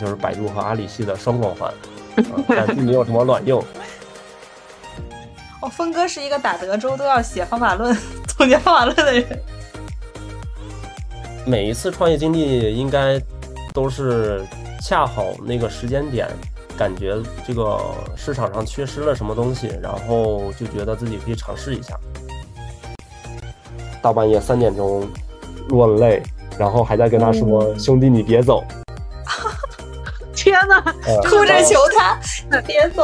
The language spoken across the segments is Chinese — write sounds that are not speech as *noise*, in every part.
就是百度和阿里系的双光环，*laughs* 啊但并没有什么卵用。*laughs* 哦，峰哥是一个打德州都要写方法论、总结方法论的人。每一次创业经历应该都是恰好那个时间点，感觉这个市场上缺失了什么东西，然后就觉得自己可以尝试一下。大半夜三点钟落了泪，然后还在跟他说：“兄弟，你别走。天哪！呃哭着求他别走。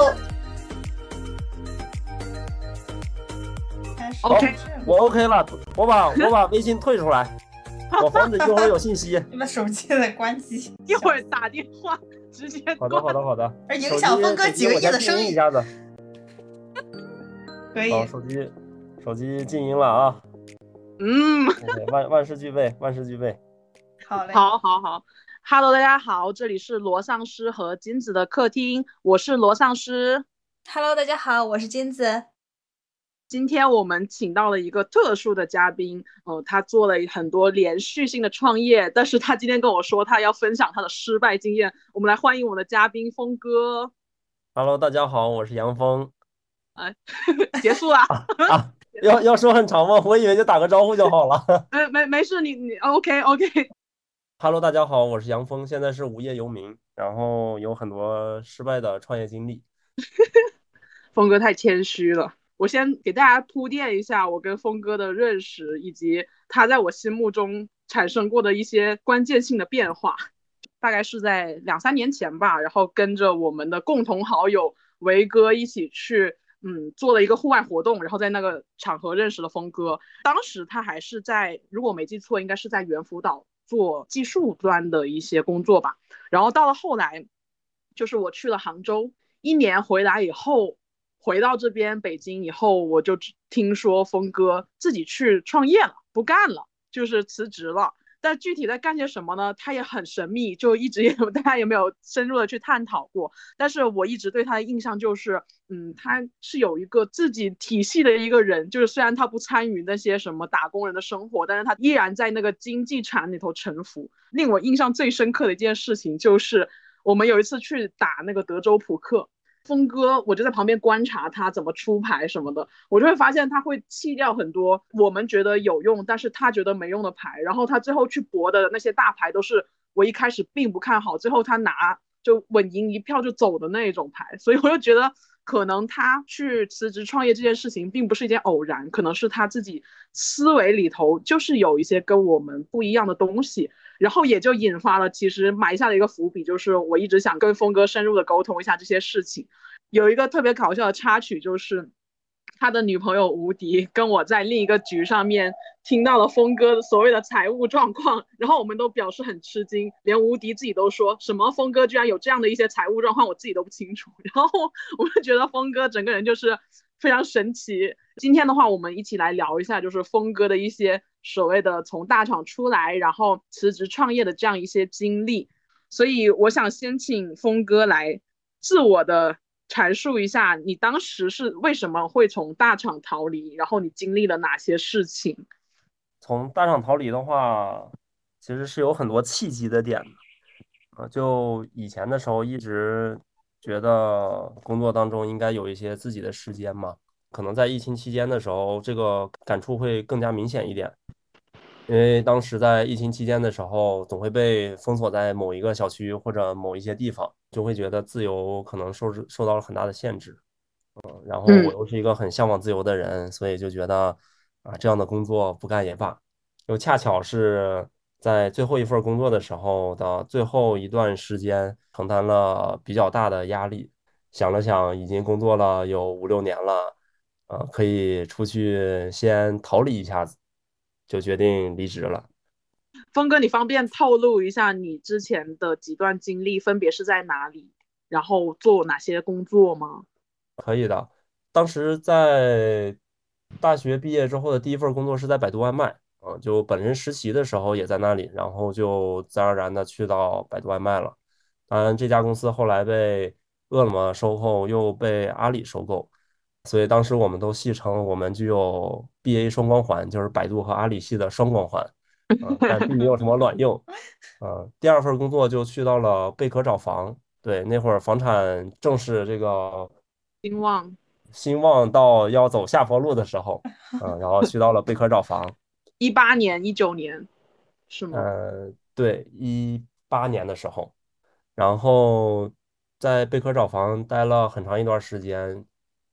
OK 我 OK 了，我把 *laughs* 我把微信退出来，*laughs* 我防止一会儿有信息。你把手机再关机，一会儿打电话直接好的，好的，好的。而影响峰哥几个亿的生意。一下子，可以好，手机手机静音了啊。嗯万万事俱备，万事俱备。好嘞。好，好，好。Hello，大家好，这里是罗丧尸和金子的客厅，我是罗丧尸。Hello，大家好，我是金子。今天我们请到了一个特殊的嘉宾，呃，他做了很多连续性的创业，但是他今天跟我说他要分享他的失败经验。我们来欢迎我们的嘉宾峰哥。Hello，大家好，我是杨峰。哎 *laughs* 结束了，啊，要要说很长吗？我以为就打个招呼就好了。没没没事，你你 OK OK。Hello，大家好，我是杨峰，现在是无业游民，然后有很多失败的创业经历。*laughs* 峰哥太谦虚了。我先给大家铺垫一下我跟峰哥的认识，以及他在我心目中产生过的一些关键性的变化。大概是在两三年前吧，然后跟着我们的共同好友维哥一起去，嗯，做了一个户外活动，然后在那个场合认识了峰哥。当时他还是在，如果没记错，应该是在猿辅导做技术端的一些工作吧。然后到了后来，就是我去了杭州，一年回来以后。回到这边北京以后，我就听说峰哥自己去创业了，不干了，就是辞职了。但具体在干些什么呢？他也很神秘，就一直也 *laughs* 大家也没有深入的去探讨过。但是我一直对他的印象就是，嗯，他是有一个自己体系的一个人，就是虽然他不参与那些什么打工人的生活，但是他依然在那个经济产里头沉浮。令我印象最深刻的一件事情就是，我们有一次去打那个德州扑克。峰哥，我就在旁边观察他怎么出牌什么的，我就会发现他会弃掉很多我们觉得有用，但是他觉得没用的牌，然后他最后去博的那些大牌都是我一开始并不看好，最后他拿就稳赢一票就走的那种牌，所以我就觉得可能他去辞职创业这件事情并不是一件偶然，可能是他自己思维里头就是有一些跟我们不一样的东西。然后也就引发了，其实埋下了一个伏笔，就是我一直想跟峰哥深入的沟通一下这些事情。有一个特别搞笑的插曲，就是他的女朋友吴迪跟我在另一个局上面听到了峰哥所谓的财务状况，然后我们都表示很吃惊，连吴迪自己都说什么峰哥居然有这样的一些财务状况，我自己都不清楚。*laughs* 然后我们觉得峰哥整个人就是非常神奇。今天的话，我们一起来聊一下，就是峰哥的一些所谓的从大厂出来，然后辞职创业的这样一些经历。所以我想先请峰哥来自我的阐述一下，你当时是为什么会从大厂逃离，然后你经历了哪些事情？从大厂逃离的话，其实是有很多契机的点的。啊，就以前的时候一直觉得工作当中应该有一些自己的时间嘛。可能在疫情期间的时候，这个感触会更加明显一点，因为当时在疫情期间的时候，总会被封锁在某一个小区或者某一些地方，就会觉得自由可能受受到了很大的限制。嗯，然后我又是一个很向往自由的人，所以就觉得啊，这样的工作不干也罢。又恰巧是在最后一份工作的时候的最后一段时间，承担了比较大的压力。想了想，已经工作了有五六年了。呃，可以出去先逃离一下子，就决定离职了。峰哥，你方便透露一下你之前的几段经历分别是在哪里，然后做哪些工作吗？可以的。当时在大学毕业之后的第一份工作是在百度外卖，啊、呃，就本身实习的时候也在那里，然后就自然而然的去到百度外卖了。当然，这家公司后来被饿了么收购，又被阿里收购。所以当时我们都戏称我们具有 BA 双光环，就是百度和阿里系的双光环。*laughs* 啊，但并没有什么卵用。啊，第二份工作就去到了贝壳找房，对，那会儿房产正是这个兴旺，兴旺到要走下坡路的时候，嗯，然后去到了贝壳找房，一八年、一九年是吗？呃，对，一八年的时候，然后在贝壳找房待了很长一段时间，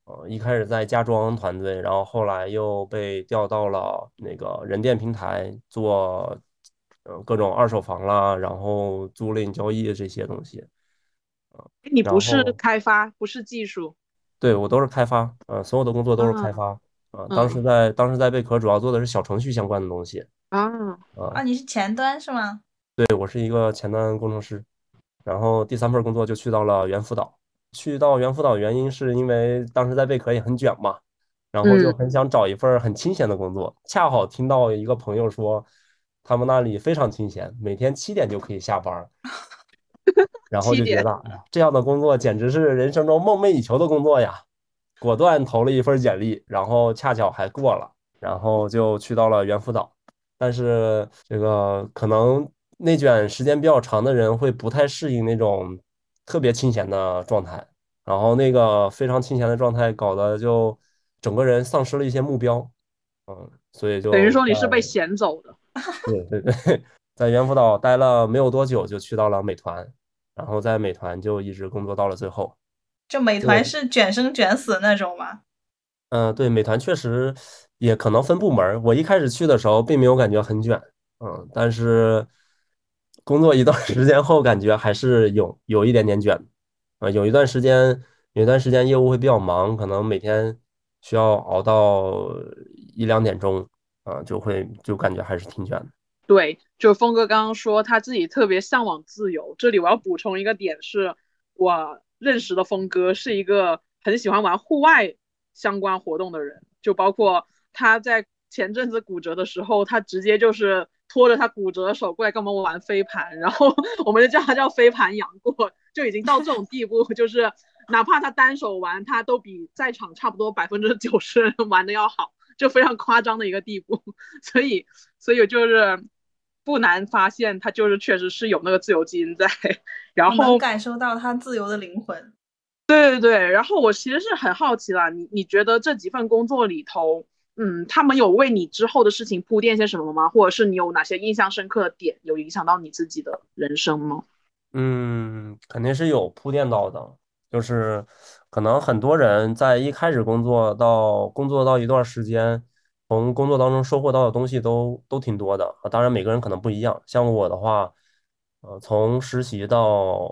呃，一开始在家装团队，然后后来又被调到了那个人店平台做，呃，各种二手房啦，然后租赁交易这些东西。你不是开发，不是技术，对，我都是开发，呃，所有的工作都是开啊发，呃，当时在当时在贝壳主要做的是小程序相关的东西，啊，啊、啊，你是前端是吗？对，我是一个前端工程师，然后第三份工作就去到了猿辅导。去到猿辅导原因是因为当时在贝壳也很卷嘛，然后就嗯很想找一份很清闲的工作。恰好听到一个朋友说，他们那里非常清闲，每天七点就可以下班儿，*laughs* 然后就觉得，这样的工作简直是人生中梦寐以求的工作呀！果断投了一份简历，然后恰巧还过了，然后就去到了猿辅导。但是这个可能内卷时间比较长的人会不太适应那种特别清闲的状态，然后那个非常清闲的状态搞得就整个人丧失了一些目标，嗯，所以就等于说你是被闲走的。对 *laughs* 对对，*laughs* 在猿辅导待了没有多久，就去到了美团，然后在美团就一直工作到了最后。这美团是卷生卷死那种吗？嗯，对，美团确实也可能分部门儿。我一开始去的时候并没有感觉很卷，嗯，但是工作一段 *laughs* 时间后，感觉还是有有一点点卷。啊，有一段时间，有一段时间业务会比较忙，可能每天需要熬到一两点钟，啊，就会就感觉还是挺卷的。对，就峰哥刚刚说他自己特别向往自由，这里我要补充一个点是，我认识的峰哥是一个很喜欢玩户外相关活动的人，就包括他在前阵子骨折的时候，他直接就是拖着他骨折的手过来跟我们玩飞盘，然后 *laughs* 我们就叫他叫飞盘杨过，就已经到这种地步，就是哪怕他单手玩，他都比在场差不多百分之九十人玩的要好，就非常夸张的一个地步，*laughs* 所以所以就是。不难发现，他就是确实是有那个自由基因在，然后感受到他自由的灵魂。对对对，然后我其实是很好奇啦，你你觉得这几份工作里头，嗯，他们有为你之后的事情铺垫些什么吗？或者是你有哪些印象深刻的点，有影响到你自己的人生吗？嗯，肯定是有铺垫到的，就是可能很多人在一开始工作到工作到一段时间，从工作当中收获到的东西都都挺多的啊。当然每个人可能不一样，像我的话，呃，从实习到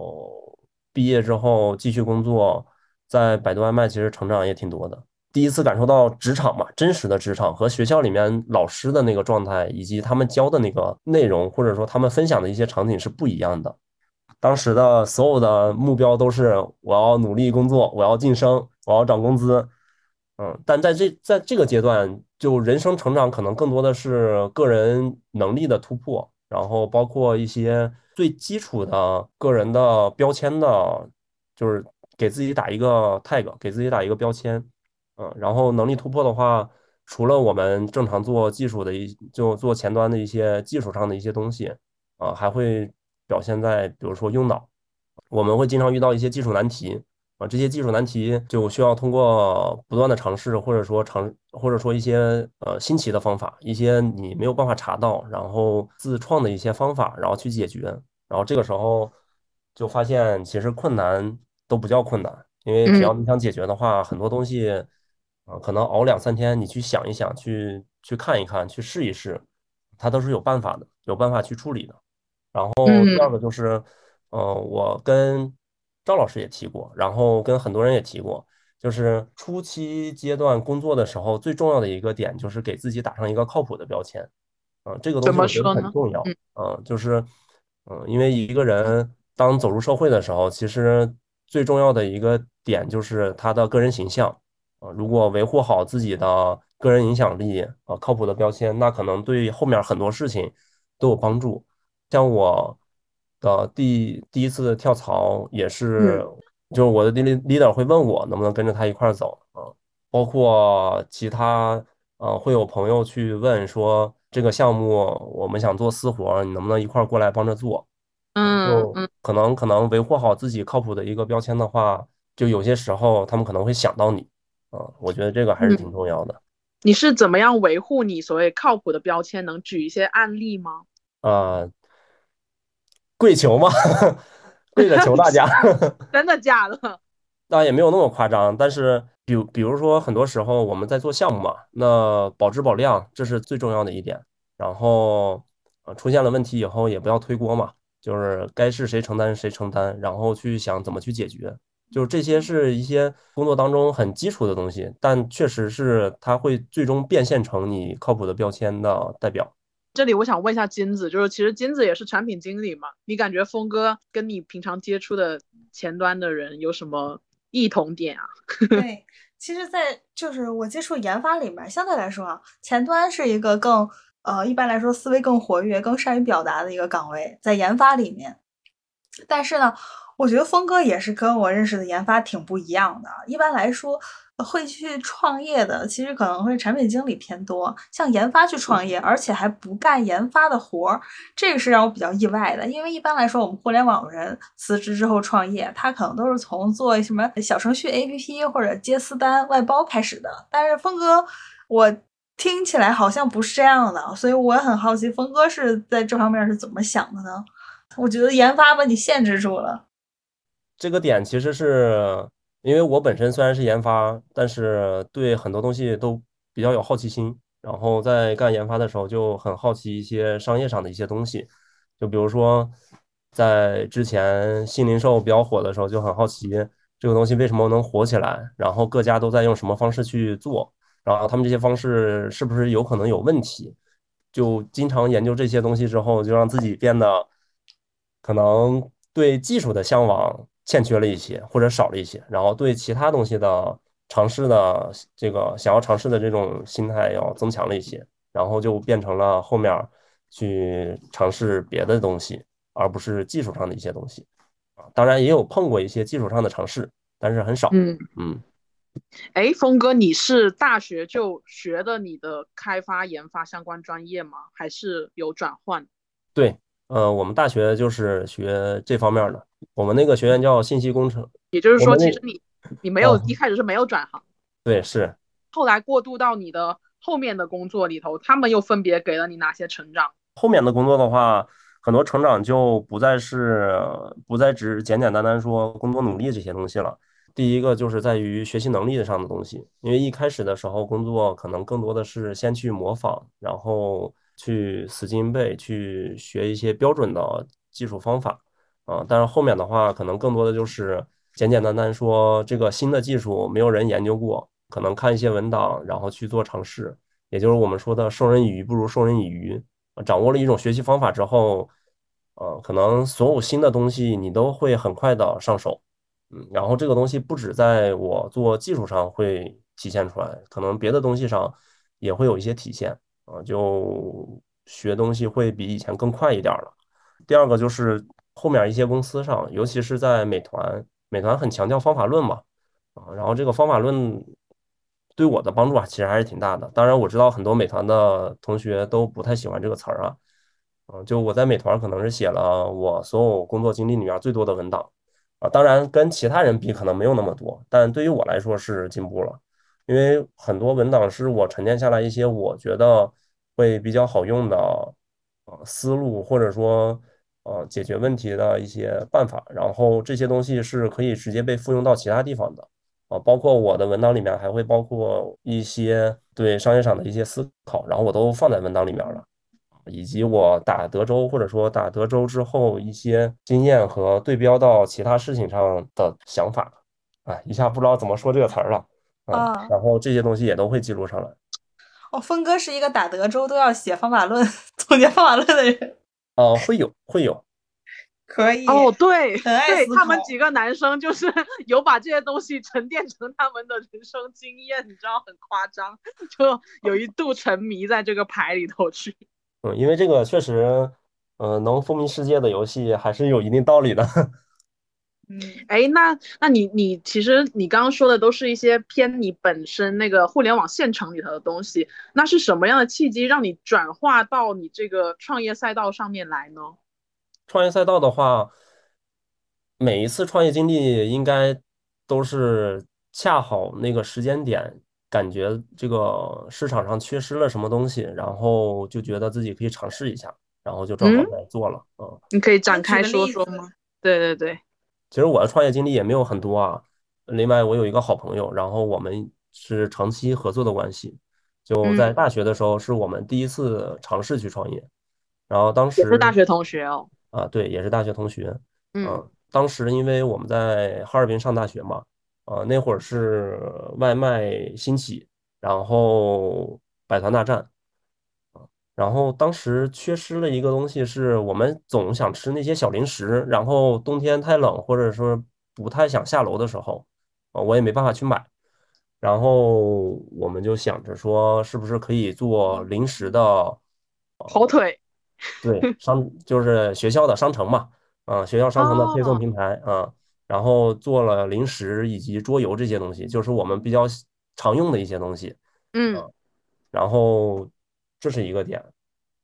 毕业之后继续工作，在百度外卖其实成长也挺多的。第一次感受到职场嘛，真实的职场和学校里面老师的那个状态，以及他们教的那个内容，或者说他们分享的一些场景是不一样的。当时的所有的目标都是我要努力工作，我要晋升，我要涨工资。嗯，但在这在这个阶段，就人生成长可能更多的是个人能力的突破，然后包括一些最基础的个人的标签的，就是给自己打一个 tag，给自己打一个标签。嗯，然后能力突破的话，除了我们正常做技术的一就做前端的一些技术上的一些东西，啊，还会表现在比如说用脑，我们会经常遇到一些技术难题。啊，这些技术难题就需要通过不断的尝试，或者说尝，或者说一些呃新奇的方法，一些你没有办法查到，然后自创的一些方法，然后去解决。然后这个时候就发现，其实困难都不叫困难，因为只要你想解决的话，很多东西啊，可能熬两三天，你去想一想，去去看一看，去试一试，它都是有办法的，有办法去处理的。然后第二个就是，呃，我跟赵老师也提过，然后跟很多人也提过，就是初期阶段工作的时候，最重要的一个点就是给自己打上一个靠谱的标签，嗯、这个东西我觉得？很重要，嗯嗯、就是，嗯、因为一个人当走入社会的时候，其实最重要的一个点就是他的个人形象，啊、如果维护好自己的个人影响力，啊、靠谱的标签，那可能对后面很多事情都有帮助。像我的第第一次跳槽也是，嗯就是我的 lead- leader 会问我能不能跟着他一块儿走啊，包括其他呃会有朋友去问说这个项目我们想做私活，你能不能一块儿过来帮着做？嗯就嗯可能可能维护好自己靠谱的一个标签的话，就有些时候他们可能会想到你，啊，我觉得这个还是挺重要的。你是怎么样维护你所谓靠谱的标签？能举一些案例吗？啊，跪求嘛，*laughs* 跪着求大家。*laughs* 真的假的？*laughs* 那也没有那么夸张，但是比如比如说，很多时候我们在做项目嘛，那保质保量这是最重要的一点。然后呃出现了问题以后，也不要推锅嘛，就是该是谁承担谁承担，然后去想怎么去解决。就是这些是一些工作当中很基础的东西，但确实是它会最终变现成你靠谱的标签的代表。这里我想问一下金子，就是其实金子也是产品经理嘛，你感觉峰哥跟你平常接触的前端的人有什么异同点啊？*laughs* 对，其实，在就是我接触研发里面，相对来说啊，前端是一个更呃，一般来说思维更活跃、更善于表达的一个岗位，在研发里面。但是呢，我觉得峰哥也是跟我认识的研发挺不一样的。一般来说，会去创业的，其实可能会产品经理偏多，像研发去创业，而且还不干研发的活儿，这个是让我比较意外的。因为一般来说，我们互联网人辞职之后创业，他可能都是从做什么小程序 APP 或者接私单外包开始的。但是峰哥，我听起来好像不是这样的，所以我很好奇，峰哥是在这方面是怎么想的呢？我觉得研发把你限制住了。这个点其实是因为我本身虽然是研发，但是对很多东西都比较有好奇心。然后在干研发的时候就很好奇一些商业上的一些东西，就比如说在之前新零售比较火的时候，就很好奇这个东西为什么能火起来，然后各家都在用什么方式去做，然后他们这些方式是不是有可能有问题？就经常研究这些东西之后，就让自己变得可能对技术的向往欠缺了一些，或者少了一些，然后对其他东西的尝试的这个想要尝试的这种心态要增强了一些，然后就变成了后面去尝试别的东西，而不是技术上的一些东西啊。当然也有碰过一些技术上的尝试，但是很少。嗯嗯，哎，峰哥，你是大学就学的你的开发研发相关专业吗？还是有转换？对，呃，我们大学就是学这方面的，我们那个学院叫信息工程。也就是说，其实你你没有哦一开始是没有转行，对，是。后来过渡到你的后面的工作里头，他们又分别给了你哪些成长？后面的工作的话，很多成长就不再是不再只简简单单说工作努力这些东西了。第一个就是在于学习能力上的东西，因为一开始的时候工作可能更多的是先去模仿，然后去死记硬背，去学一些标准的技术方法啊。但是后面的话，可能更多的就是简简单单说这个新的技术没有人研究过，可能看一些文档，然后去做尝试，也就是我们说的授人以鱼不如授人以渔。掌握了一种学习方法之后，呃，可能所有新的东西你都会很快的上手，嗯，然后这个东西不止在我做技术上会体现出来，可能别的东西上也会有一些体现，啊，就学东西会比以前更快一点了。第二个就是后面一些公司上，尤其是在美团，美团很强调方法论嘛，啊，然后这个方法论。对我的帮助啊，其实还是挺大的。当然，我知道很多美团的同学都不太喜欢这个词儿啊。嗯，就我在美团可能是写了我所有工作经历里面最多的文档啊。当然，跟其他人比可能没有那么多，但对于我来说是进步了。因为很多文档是我沉淀下来一些我觉得会比较好用的呃思路，或者说呃解决问题的一些办法。然后这些东西是可以直接被复用到其他地方的。啊，包括我的文档里面还会包括一些对商业上的一些思考，然后我都放在文档里面了，以及我打德州或者说打德州之后一些经验和对标到其他事情上的想法，哎，一下不知道怎么说这个词儿了，啊，啊然后这些东西也都会记录上来。哦，峰哥是一个打德州都要写方法论、总结方法论的人，啊，*laughs* 会有会有，可以哦，对，对他们几个男生就是 *laughs* 有把这些东西沉淀成他们的人生经验，你知道很夸张，就有一度沉迷在这个牌里头去。嗯，因为这个确实，呃，能风靡世界的游戏还是有一定道理的。嗯，哎，那那你你其实你刚刚说的都是一些偏你本身那个互联网县城里头的东西，那是什么样的契机让你转化到你这个创业赛道上面来呢？创业赛道的话，每一次创业经历应该都是恰好那个时间点，感觉这个市场上缺失了什么东西，然后就觉得自己可以尝试一下，然后就正好嗯，在做了。嗯，你可以展开说说吗？对对对，其实我的创业经历也没有很多啊。另外，我有一个好朋友，然后我们是长期合作的关系。就在嗯，大学的时候，是我们第一次尝试去创业。然后当时也是大学同学哦。啊，对，也是大学同学。嗯，嗯，当时因为我们在哈尔滨上大学嘛，啊，那会儿是外卖兴起，然后百团大战。然后当时缺失了一个东西，是我们总想吃那些小零食，然后冬天太冷，或者说不太想下楼的时候，啊，我也没办法去买。然后我们就想着说，是不是可以做零食的，跑腿。对，商就是学校的商城嘛，啊，学校商城的配送哦，平台啊，然后做了零食以及桌游这些东西，就是我们比较常用的一些东西。啊。嗯，然后这是一个点。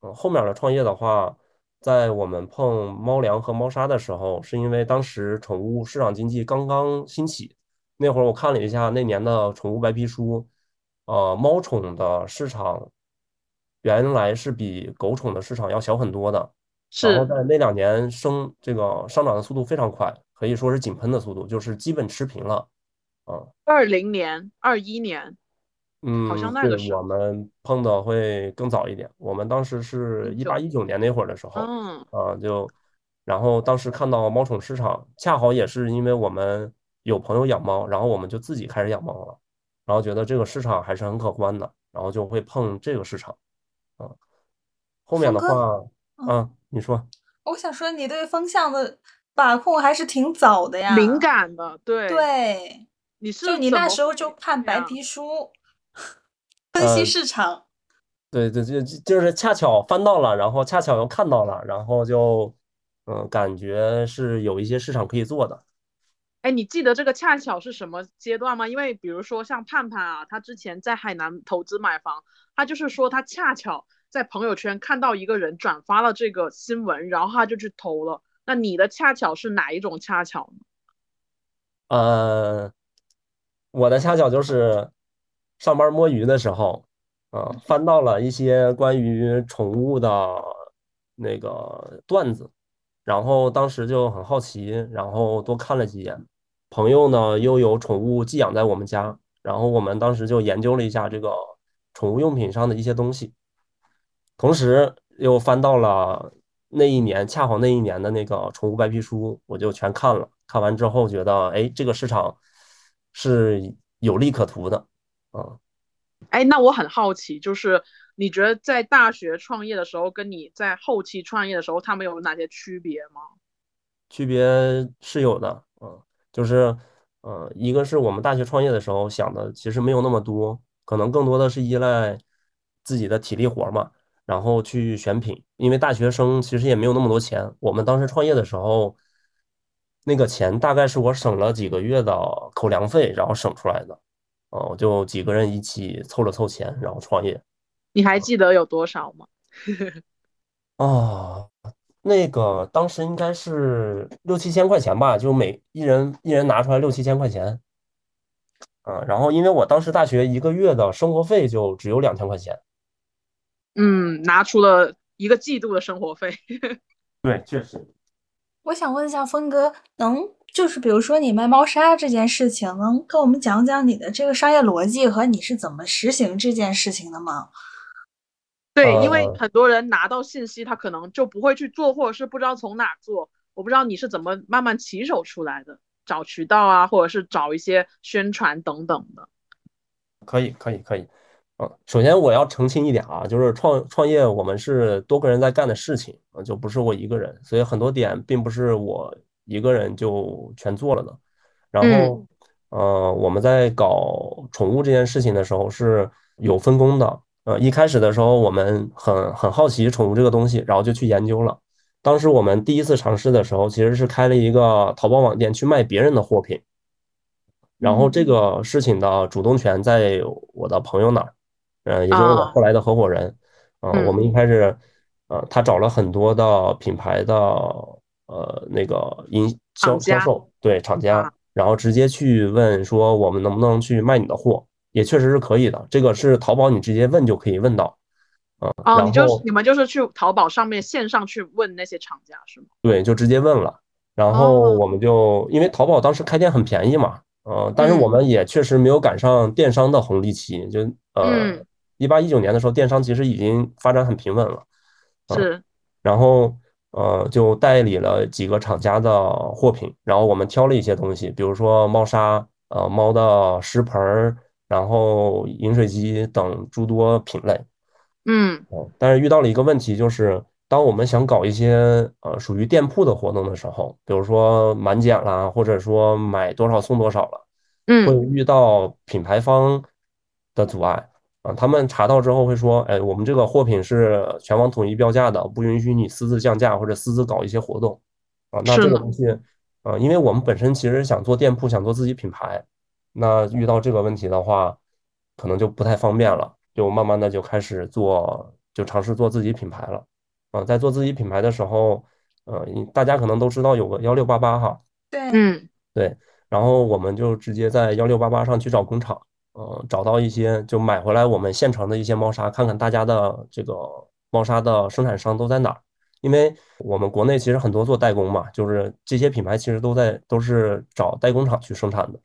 嗯，后面的创业的话，在我们碰猫粮和猫砂的时候，是因为当时宠物市场经济刚刚兴起，那会儿我看了一下那年的宠物白皮书，呃，猫宠的市场原来是比狗宠的市场要小很多的，然后在那两年升这个上涨的速度非常快，可以说是井喷的速度，就是基本持平了。啊。二零年、二一年，好嗯，像那对，我个时候。们碰的会更早一点。我们当时是一八一九，年那会儿的时候，嗯，啊，就，然后当时看到猫宠市场，恰好也是因为我们有朋友养猫，然后我们就自己开始养猫了，然后觉得这个市场还是很可观的，然后就会碰这个市场。啊，后面，的话，嗯，啊，你说，我想说你对风向的把控还是挺早的呀敏。感的，对，对，你就你是怎么那时候就看白？皮书，分析嗯，市场。对对，就就是恰巧翻到了，然后恰巧又看到了，然后就，嗯，感觉是有一些市场可以做的。哎，你记得这个恰巧是什么阶段吗？因为比如说像盼盼啊，他之前在海南投资买房，他就是说他恰巧在朋友圈看到一个人转发了这个新闻，然后他就去投了。那你的恰巧是哪一种恰巧呢？呃，我的恰巧就是上班摸鱼的时候，啊，翻到了一些关于宠物的那个段子，然后当时就很好奇，然后多看了几眼。朋友呢又有宠物寄养在我们家，然后我们当时就研究了一下这个宠物用品上的一些东西，同时又翻到了那一年，恰好那一年的那个宠物白皮书，我就全看了。看完之后觉得，哎，这个市场是有利可图的，啊，哎，那我很好奇，就是你觉得在大学创业的时候，跟你在后期创业的时候，他们有哪些区别吗？区别是有的，嗯，就是，呃，一个是我们大学创业的时候想的其实没有那么多，可能更多的是依赖自己的体力活儿嘛，然后去选品，因为大学生其实也没有那么多钱，我们当时创业的时候，那个钱大概是我省了几个月的口粮费，然后省出来的，哦，就几个人一起凑了凑钱，然后创业。你还记得有多少吗？啊，*laughs* 那个当时应该是六七千块钱吧，就每一人一人拿出来六七千块钱，啊，然后因为我当时大学一个月的生活费就只有两千块钱，嗯，拿出了一个季度的生活费。*laughs* 对，确实。我想问一下峰哥，能就是比如说你卖猫砂这件事情，能跟我们讲讲你的这个商业逻辑和你是怎么实行这件事情的吗？对，因为呃，很多人拿到信息，他可能就不会去做，或者是不知道从哪做。我不知道你是怎么慢慢起手出来的，找渠道啊，或者是找一些宣传等等的。可以，可以，可以。嗯，首先我要澄清一点啊，就是创创业我们是多个人在干的事情啊，就不是我一个人，所以很多点并不是我一个人就全做了的。然嗯，后，呃，我们在搞宠物这件事情的时候是有分工的。呃，一开始的时候我们很很好奇宠物这个东西，然后就去研究了。当时我们第一次尝试的时候，其实是开了一个淘宝网店去卖别人的货品，然后这个事情的主动权在我的朋友那儿，嗯，也就是我后来的合伙人，嗯，我们一开始，呃，他找了很多的品牌的呃那个营销销售对厂家，然后直接去问说我们能不能去卖你的货，也确实是可以的，这个是淘宝你直接问就可以问到。哦，你就是你们就是去淘宝上面线上去问那些厂家是吗？对，就直接问了，然后我们就因为淘宝当时开店很便宜嘛，呃，但是我们也确实没有赶上电商的红利期，就呃一八一九年的时候，电商其实已经发展很平稳了，是，然后呃就代理了几个厂家的货品，然后我们挑了一些东西，比如说猫砂，呃猫的食盆儿，然后饮水机等诸多品类。嗯，但是遇到了一个问题，就是当我们想搞一些呃属于店铺的活动的时候，比如说满减啦，或者说买多少送多少了，嗯，会遇到品牌方的阻碍啊。他们查到之后会说，哎，我们这个货品是全网统一标价的，不允许你私自降价或者私自搞一些活动啊。那这个东西，啊，因为我们本身其实想做店铺，想做自己品牌，那遇到这个问题的话，可能就不太方便了。就慢慢的就开始做，就尝试做自己品牌了，啊，在做自己品牌的时候，呃，大家可能都知道有个幺六八八哈，对，嗯，对，然后我们就直接在幺六八八上去找工厂，呃，找到一些就买回来我们现成的一些猫砂，看看大家的这个猫砂的生产商都在哪儿，因为我们国内其实很多做代工嘛，就是这些品牌其实都在都是找代工厂去生产的，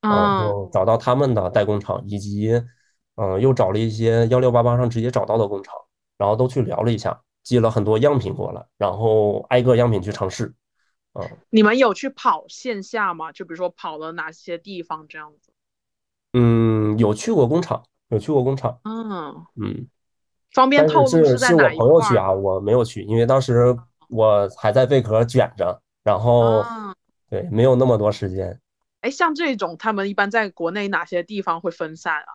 啊，就找到他们的代工厂以及。嗯，又找了一些幺六八八上直接找到的工厂，然后都去聊了一下，寄了很多样品过来，然后挨个样品去尝试。嗯，你们有去跑线下吗？就比如说跑了哪些地方这样子？嗯，有去过工厂，有去过工厂。嗯嗯，方便透露是在哪一朋友去啊，我没有去，因为当时我还在贝壳卷着，然后对，没有那么多时间。哎，像这种他们一般在国内哪些地方会分散啊？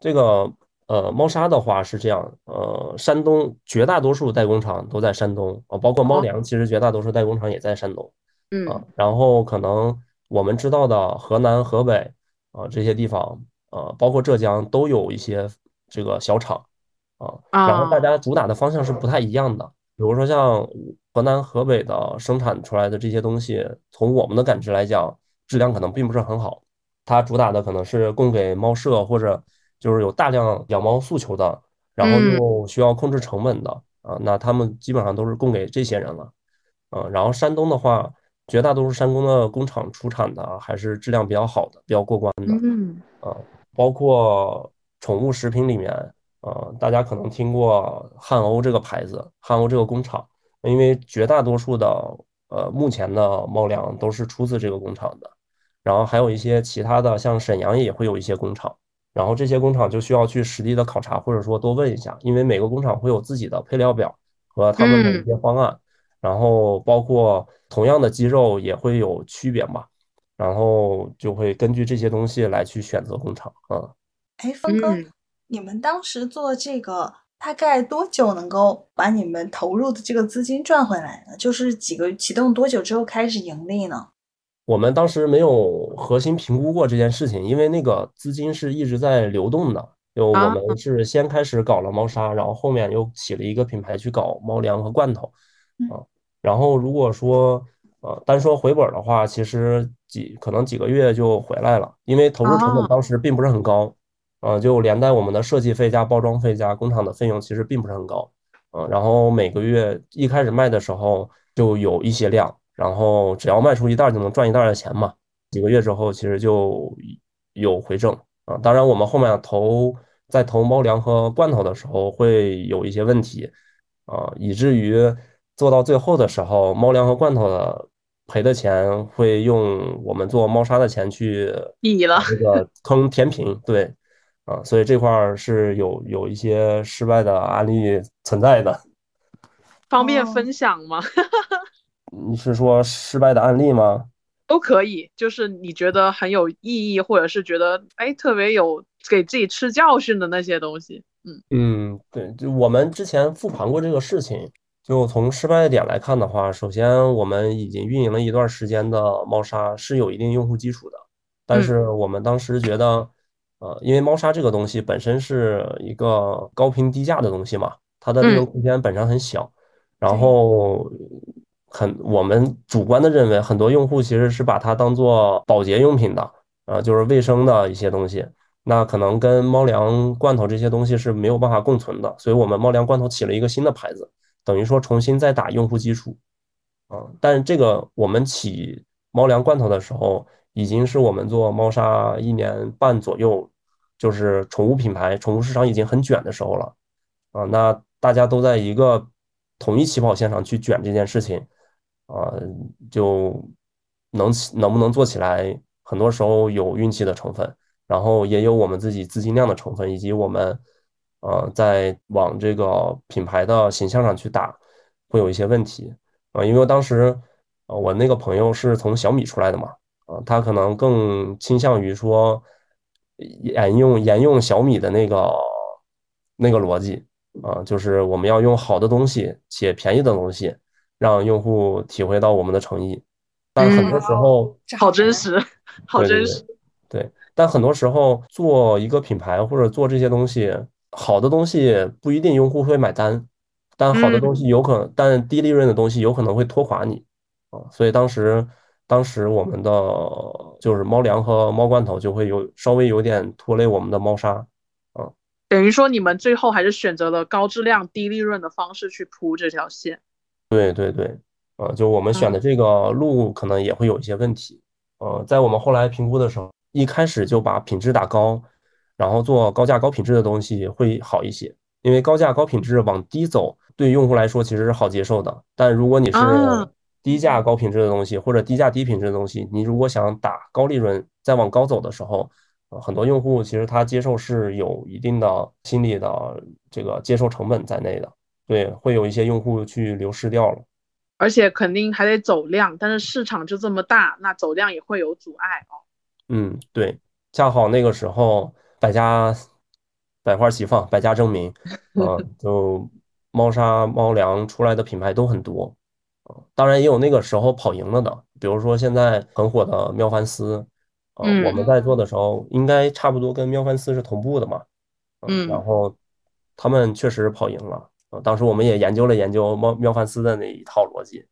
这个呃，猫砂的话是这样，呃，山东绝大多数代工厂都在山东啊，包括猫粮，其实绝大多数代工厂也在山东，嗯，然后可能我们知道的河南、河北啊这些地方，呃，包括浙江都有一些这个小厂啊，然后大家主打的方向是不太一样的，比如说像河南、河北的生产出来的这些东西，从我们的感知来讲，质量可能并不是很好，它主打的可能是供给猫舍或者。就是有大量养猫诉求的，然后又需要控制成本的啊，那他们基本上都是供给这些人了，啊，然后山东的话，绝大多数山东的工厂出产的还是质量比较好的，比较过关的，嗯，啊，包括宠物食品里面，啊，大家可能听过汉欧这个牌子，汉欧这个工厂，因为绝大多数的呃目前的猫粮都是出自这个工厂的，然后还有一些其他的，像沈阳也会有一些工厂。然后这些工厂就需要去实地的考察，或者说多问一下，因为每个工厂会有自己的配料表和他们的一些方案，然后包括同样的鸡肉也会有区别嘛，然后就会根据这些东西来去选择工厂啊。哎，峰哥，你们当时做这个大概多久能够把你们投入的这个资金赚回来呢？就是几个启动多久之后开始盈利呢？我们当时没有核心评估过这件事情，因为那个资金是一直在流动的。就我们是先开始搞了猫砂，然后后面又起了一个品牌去搞猫粮和罐头啊。然后如果说呃单说回本的话，其实几可能几个月就回来了，因为投入成本当时并不是很高啊，就连带我们的设计费加包装费加工厂的费用其实并不是很高呃。然后每个月一开始卖的时候就有一些量。然后只要卖出一袋就能赚一袋的钱嘛，几个月之后其实就有回正啊。当然我们后面投在投猫粮和罐头的时候会有一些问题啊，以至于做到最后的时候，猫粮和罐头的赔的钱会用我们做猫砂的钱去抵了这个坑填平。对啊，所以这块儿是有有一些失败的案例存在的，*laughs* 方便分享吗？*laughs* 你是说失败的案例吗？都可以，就是你觉得很有意义，或者是觉得哎特别有给自己吃教训的那些东西。嗯嗯，对，就我们之前复盘过这个事情，就从失败的点来看的话，首先我们已经运营了一段时间的猫砂是有一定用户基础的，但是我们当时觉得，呃，因为猫砂这个东西本身是一个高频低价的东西嘛，它的利润空间本身很小，然后很我们主观的认为，很多用户其实是把它当做保洁用品的，啊，就是卫生的一些东西，那可能跟猫粮罐头这些东西是没有办法共存的，所以我们猫粮罐头起了一个新的牌子。等于说重新再打用户基础，啊，但是这个我们起猫粮罐头的时候，已经是我们做猫砂一年半左右，就是宠物品牌、宠物市场已经很卷的时候了，啊，那大家都在一个统一起跑线上去卷这件事情，啊，就能起能不能做起来，很多时候有运气的成分，然后也有我们自己资金量的成分，以及我们。呃，在往这个品牌的形象上去打，会有一些问题啊，因为当时，呃，我那个朋友是从小米出来的嘛，啊，他可能更倾向于说沿用沿用小米的那个那个逻辑啊，就是我们要用好的东西且便宜的东西，让用户体会到我们的诚意。但很多时候，好真实，好真实。对，但很多时候做一个品牌或者做这些东西。好的东西不一定用户会买单，但好的东西有可能，但低利润的东西有可能会拖垮你啊。所以当时，当时我们的就是猫粮和猫罐头就会有稍微有点拖累我们的猫砂啊。等于说你们最后还是选择了高质量低利润的方式去铺这条线。对对对，啊，就我们选的这个路可能也会有一些问题。呃，在我们后来评估的时候，一开始就把品质打高。然后做高价高品质的东西会好一些，因为高价高品质往低走，对用户来说其实是好接受的。但如果你是低价高品质的东西，或者低价低品质的东西，你如果想打高利润再往高走的时候，很多用户其实他接受是有一定的心理的这个接受成本在内的，对，会有一些用户去流失掉了。而且肯定还得走量，但是市场就这么大，那走量也会有阻碍哦。嗯，对，恰好那个时候。百家百花齐放，百家争鸣，*laughs* 嗯，就猫砂、猫粮出来的品牌都很多啊，当然也有那个时候跑赢了的，比如说现在很火的喵凡斯，嗯，我们在做的时候应该差不多跟喵凡斯是同步的嘛，嗯，然后他们确实跑赢了，当时我们也研究了研究猫喵凡斯的那一套逻辑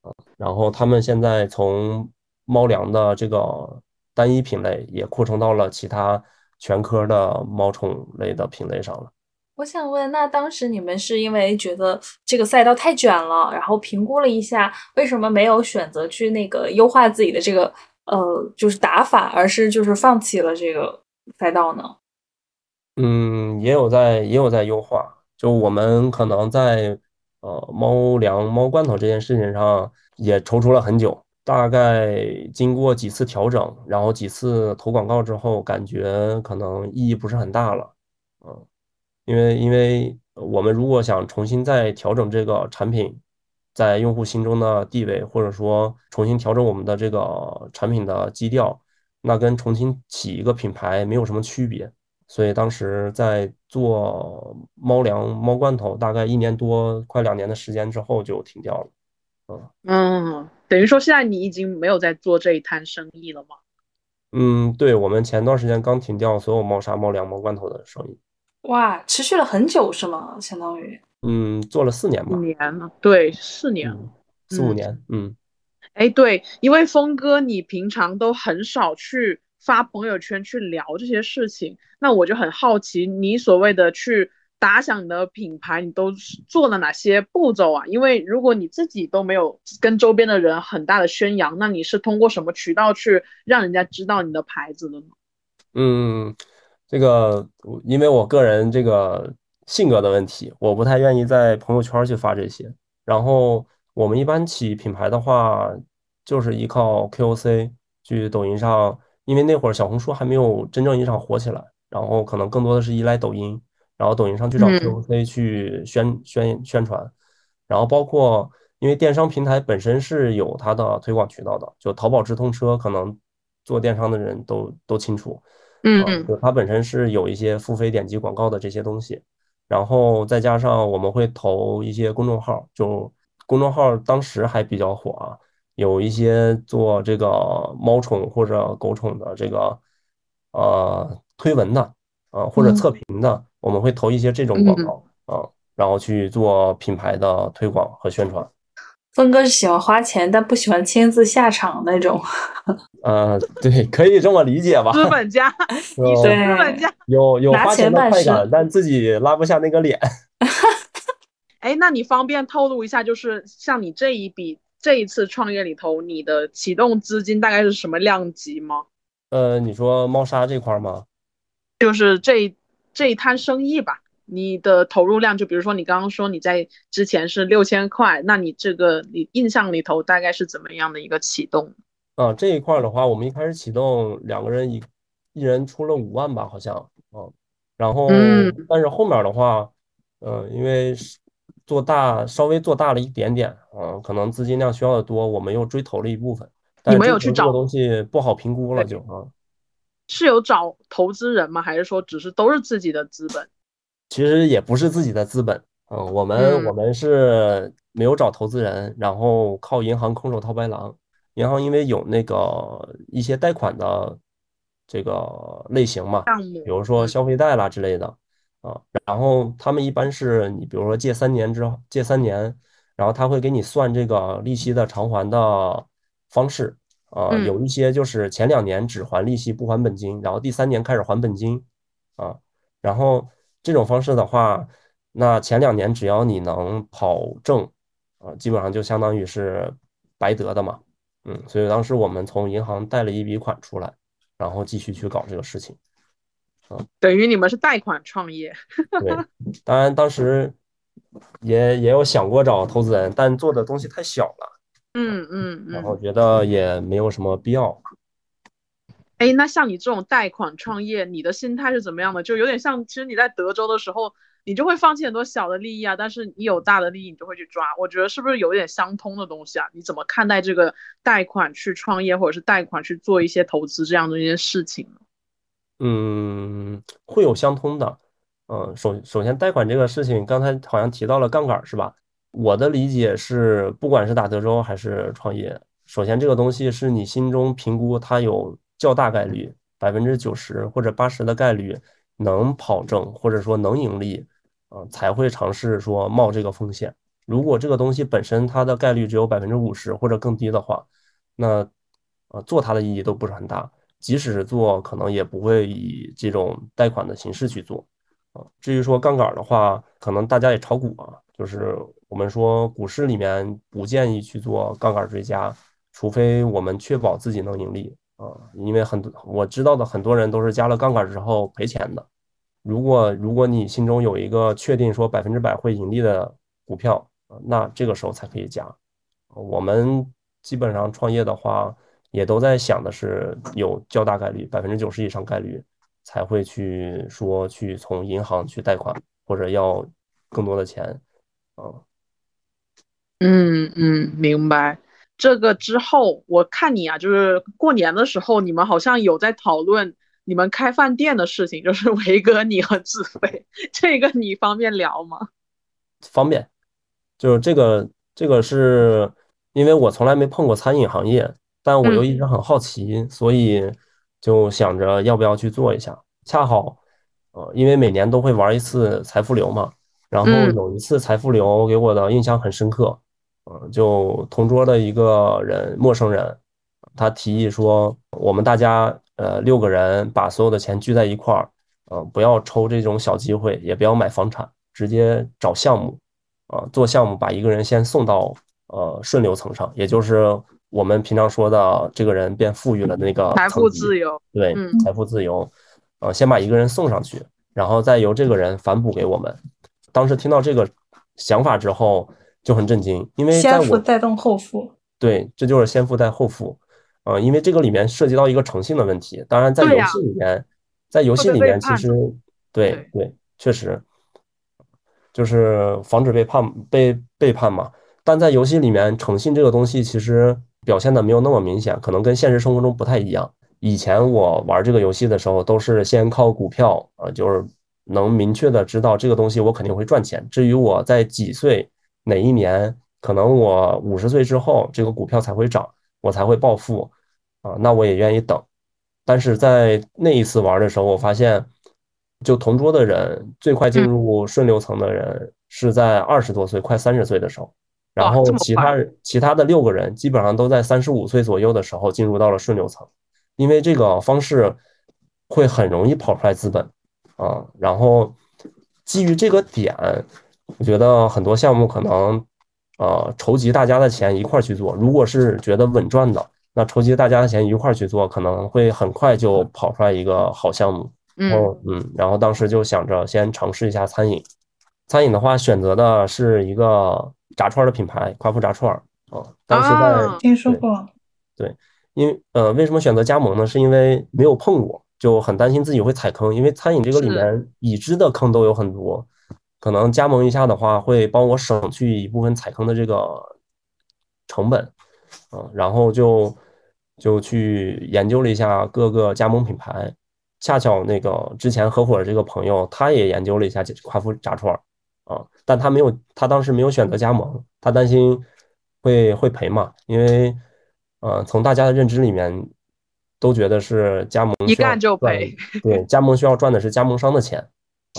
啊，然后他们现在从猫粮的这个单一品类也扩充到了其他。全科的猫宠类的品类上了。我想问，那当时你们是因为觉得这个赛道太卷了，然后评估了一下，为什么没有选择去那个优化自己的这个呃就是打法，而是就是放弃了这个赛道呢？嗯，也有在也有在优化，就我们可能在呃猫粮、猫罐头这件事情上也踌躇了很久。大概经过几次调整，然后几次投广告之后，感觉可能意义不是很大了，嗯，因为因为我们如果想重新再调整这个产品在用户心中的地位，或者说重新调整我们的这个产品的基调，那跟重新起一个品牌没有什么区别，所以当时在做猫粮、猫罐头，大概一年多快两年的时间之后就停掉了。嗯。嗯，等于说现在你已经没有在做这一摊生意了吗？嗯，对，我们前段时间刚停掉所有猫砂、猫粮、猫罐头的生意。哇，持续了很久是吗？相当于？嗯，做了四年吧。五年了，对，四年，四五年。嗯，哎，对，因为峰哥你平常都很少去发朋友圈去聊这些事情，那我就很好奇，你所谓的去。打响你的品牌，你都做了哪些步骤啊？因为如果你自己都没有跟周边的人很大的宣扬，那你是通过什么渠道去让人家知道你的牌子的呢？嗯，这个因为我个人这个性格的问题，我不太愿意在朋友圈去发这些。然后我们一般起品牌的话，就是依靠 KOC 去抖音上，因为那会儿小红书还没有真正意义上火起来，然后可能更多的是依赖抖音。然后抖音上去找 KOC 去宣宣宣传，然后包括因为电商平台本身是有它的推广渠道的，就淘宝直通车，可能做电商的人都都清楚，嗯，就它本身是有一些付费点击广告的这些东西，然后再加上我们会投一些公众号，就公众号当时还比较火啊，有一些做这个猫宠或者狗宠的这个呃推文的啊、或者嗯。测评的，我们会投一些这种广告啊、然后去做品牌的推广和宣传。峰哥是喜欢花钱，但不喜欢亲自下场那种。*laughs* 呃，*laughs* 对，可以这么理解吧？资本家，*laughs* 你是资本家。有有花钱的快感，但自己拉不下那个脸。哎，那你方便透露一下，就是像你这一笔这一次创业里头，你的启动资金大概是什么量级吗？呃，你说猫砂这块儿吗？就是这一这一摊生意吧，你的投入量，就比如说你刚刚说你在之前是六千块，那你这个你印象里头大概是怎么样的一个启动？啊，这一块儿的话，我们一开始启动两个人一一人出了五万吧，好像，嗯，然后嗯但是后面的话，嗯，因为是做大稍微做大了一点点，嗯，可能资金量需要的多，我们又追投了一部分，但是你们有去找这个东西不好评估了对就啊。是有找投资人吗？还是说只是都是自己的资本？其实也不是自己的资本，嗯，我们嗯我们是没有找投资人，然后靠银行空手套白狼。银行因为有那个一些贷款的这个类型嘛，比如说嗯消费贷啦之类的啊，然后他们一般是你比如说借三年之后借三年，然后他会给你算这个利息的偿还的方式啊，嗯有一些就是前两年只还利息不还本金，然后第三年开始还本金啊，然后这种方式的话，那前两年只要你能跑证啊，基本上就相当于是白得的嘛。嗯，所以当时我们从银行贷了一笔款出来，然后继续去搞这个事情。啊等于你们是贷款创业。对，当然当时也也有想过找投资人，但做的东西太小了，嗯嗯嗯。然后觉得也没有什么必要。哎，那像你这种贷款创业，你的心态是怎么样的？就有点像，其实你在德州的时候，你就会放弃很多小的利益啊，但是你有大的利益，你就会去抓。我觉得是不是有点相通的东西啊？你怎么看待这个贷款去创业，或者是贷款去做一些投资这样的一些事情呢？嗯，会有相通的。嗯，首首先贷款这个事情，刚才好像提到了杠杆儿是吧？我的理解是，不管是打德州还是创业，首先这个东西是你心中评估它有较大概率，百分之九十或者八十的概率能跑正，或者说能盈利，啊、才会尝试说冒这个风险。如果这个东西本身它的概率只有百分之五十或者更低的话，那呃做它的意义都不是很大。即使是做，可能也不会以这种贷款的形式去做。啊，至于说杠杆的话，可能大家也炒股啊，就是我们说股市里面不建议去做杠杆追加，除非我们确保自己能盈利啊，因为很多我知道的很多人都是加了杠杆之后赔钱的。如果如果你心中有一个确定说百分之百会盈利的股票，那这个时候才可以加。我们基本上创业的话，也都在想的是有较大概率，百分之九十以上概率才会去说去从银行去贷款，或者要更多的钱。啊，嗯嗯，明白。这个之后，我看你啊，就是过年的时候，你们好像有在讨论你们开饭店的事情，就是维哥你和志飞，*laughs* 这个你方便聊吗？方便，就是这个这个是因为我从来没碰过餐饮行业，但我又一直很好奇，所以就想着要不要去做一下。恰好，呃，因为每年都会玩一次财富流嘛，然后嗯有一次财富流给我的印象很深刻，嗯、就同桌的一个人，陌生人，他提议说，我们大家呃六个人把所有的钱聚在一块儿，呃，不要抽这种小机会，也不要买房产，直接找项目，啊、做项目把一个人先送到呃顺流层上，也就是我们平常说的这个人变富裕了那个财富自由，对，嗯财富自由，呃，先把一个人送上去，然后再由这个人反哺给我们。当时听到这个想法之后就很震惊，因为先富我带动后富。对，这就是先富带后富，呃，因为这个里面涉及到一个诚信的问题。当然，在游戏里面，在游戏里面其实对对对，确实就是防止被叛被背叛嘛。但在游戏里面，诚信这个东西其实表现的没有那么明显，可能跟现实生活中不太一样。以前我玩这个游戏的时候，都是先靠股票啊、呃就是能明确的知道这个东西我肯定会赚钱。至于我在几岁哪一年，可能我五十岁之后这个股票才会涨，我才会暴富啊，那我也愿意等。但是在那一次玩的时候，我发现，就同桌的人最快进入顺流层的人是在二十多岁，快三十岁的时候，然后其他其他的六个人基本上都在三十五岁左右的时候进入到了顺流层，因为这个方式会很容易跑出来资本啊。然后基于这个点，我觉得很多项目可能呃筹集大家的钱一块去做，如果是觉得稳赚的。那筹集大家的钱一块去做，可能会很快就跑出来一个好项目。嗯嗯，然后当时就想着先尝试一下餐饮。餐饮的话，选择的是一个炸串的品牌，夸父炸串儿。啊，当时在听说过。对，因为呃，为什么选择加盟呢？是因为没有碰过，就很担心自己会踩坑。因为餐饮这个里面已知的坑都有很多，可能加盟一下的话，会帮我省去一部分踩坑的这个成本。嗯，然后就就去研究了一下各个加盟品牌，恰巧那个之前合伙的这个朋友，他也研究了一下夸父炸串儿，啊，但他没有，他当时没有选择加盟，他担心会会赔嘛，因为，呃，从大家的认知里面都觉得是加盟一干就赔，对，加盟需要赚的是加盟商的钱，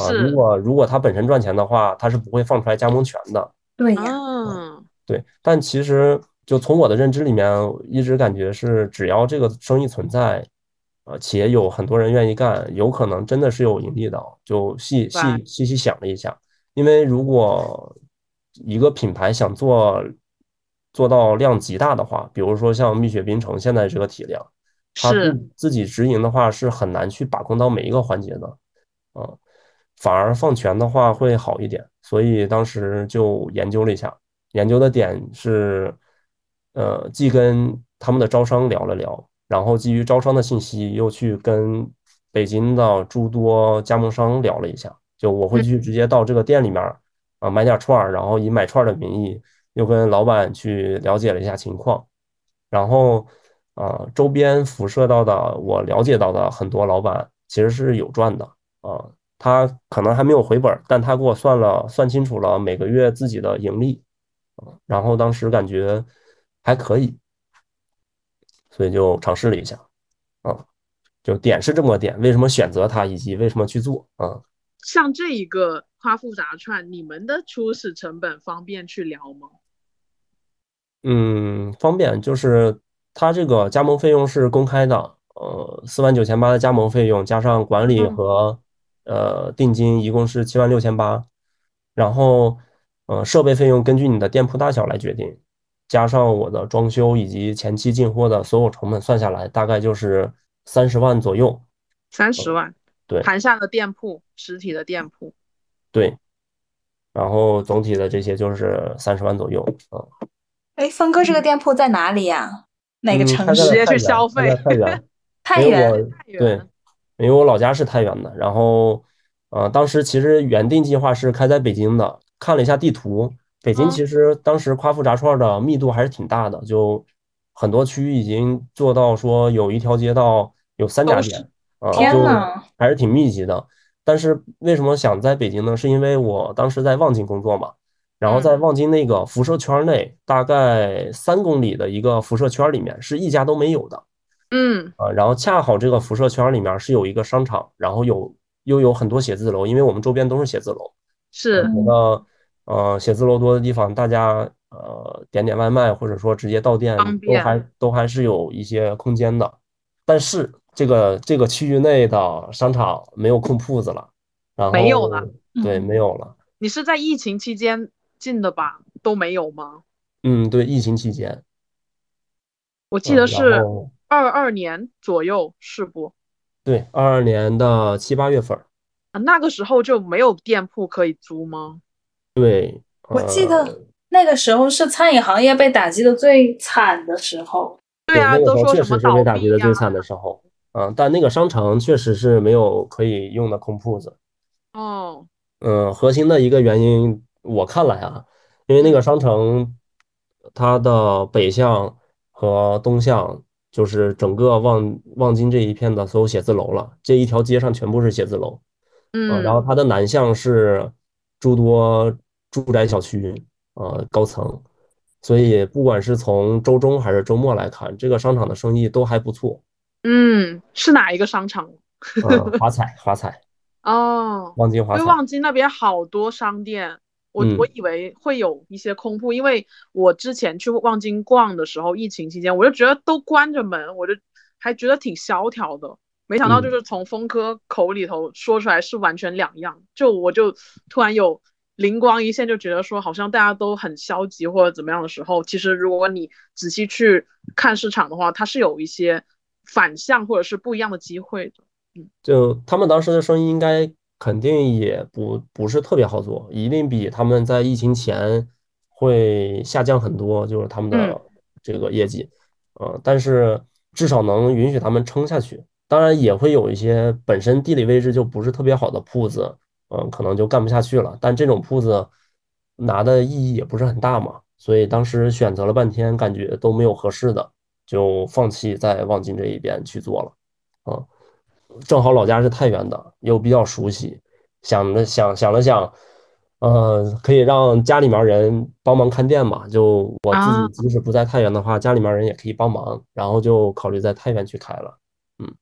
啊，如果如果他本身赚钱的话，他是不会放出来加盟权的，对呀，嗯，对，但其实。就从我的认知里面，一直感觉是只要这个生意存在，呃，企业有很多人愿意干，有可能真的是有盈利的。就细细细细想了一下，因为如果一个品牌想做做到量极大的话，比如说像蜜雪冰城现在这个体量，它自自己直营的话是很难去把控到每一个环节的，啊，反而放权的话会好一点。所以当时就研究了一下，研究的点是。呃，既跟他们的招商聊了聊，然后基于招商的信息，又去跟北京的诸多加盟商聊了一下。就我会去直接到这个店里面啊买点串儿，然后以买串儿的名义，又跟老板去了解了一下情况。然后啊，周边辐射到的我了解到的很多老板其实是有赚的啊，他可能还没有回本，但他给我算了算清楚了每个月自己的盈利啊，然后当时感觉。还可以，所以就尝试了一下，啊，就点是这么个点，为什么选择它，以及为什么去做啊？像这一个夸父炸串，你们的初始成本方便去聊吗？嗯，方便，就是它这个加盟费用是公开的，呃，四万九千八的加盟费用加上管理和呃定金一共是七万六千八，然后呃设备费用根据你的店铺大小来决定。加上我的装修以及前期进货的所有成本算下来，大概就是三十万左右。三十万，对，盘下的店铺，实体的店铺，对。然后总体的这些就是三十万左右啊。哎，峰哥，这个店铺在哪里呀？哪个城市？直接去消费。太原。*laughs* 太原。对，因为我老家是太原的。然后，呃，当时其实原定计划是开在北京的，看了一下地图。北京其实当时夸父炸串的密度还是挺大的，就很多区域已经做到说有一条街道有三家店啊，就还是挺密集的。但是为什么想在北京呢？是因为我当时在望京工作嘛，然后在望京那个辐射圈内，大概三公里的一个辐射圈里面是一家都没有的。嗯啊，然后恰好这个辐射圈里面是有一个商场，然后有又有很多写字楼，因为我们周边都是写字楼，是觉得。呃，写字楼多的地方，大家呃点点外卖，或者说直接到店，都还都还是有一些空间的。但是这个这个区域内的商场没有空铺子了，然后没有了，对，没有了。你是在疫情期间进的吧？都没有吗？嗯，对，疫情期间，我记得是二二年左右，是不？对，二二年的七八月份啊，那个时候就没有店铺可以租吗？对，我记得那个时候是餐饮行业被打击的最惨的时候。对啊，都说确实是被打击的最惨的时候。嗯，但那个商城确实是没有可以用的空铺子。哦。嗯，核心的一个原因，我看来啊，因为那个商城它的北向和东向就是整个望望京这一片的所有写字楼了，这一条街上全部是写字楼。呃，然后嗯它的南向是诸多住宅小区，呃，高层，所以不管是从周中还是周末来看，这个商场的生意都还不错。嗯，是哪一个商场？呃，华彩，华彩，哦，望京华彩，因为望京那边好多商店，我我嗯以为会有一些空铺，因为我之前去望京逛的时候，疫情期间我就觉得都关着门，我就还觉得挺萧条的。没想到就嗯。是从峰哥口里头说出来是完全两样，就我就突然有灵光一现，就觉得说好像大家都很消极或者怎么样的时候，其实如果你仔细去看市场的话，它是有一些反向或者是不一样的机会的。嗯就他们当时的声音应该肯定也不不是特别好做，一定比他们在疫情前会下降很多，就是他们嗯的这个业绩，呃，但是至少能允许他们撑下去。当然也会有一些本身地理位置就不是特别好的铺子，嗯、可能就干不下去了。但这种铺子拿的意义也不是很大嘛，所以当时选择了半天，感觉都没有合适的，就放弃在望京这一边去做了。啊、正好老家是太原的，又比较熟悉，想着想想了想，呃，可以让家里面人帮忙看店嘛，就我自己啊，即使不在太原的话，家里面人也可以帮忙，然后就考虑在太原去开了。嗯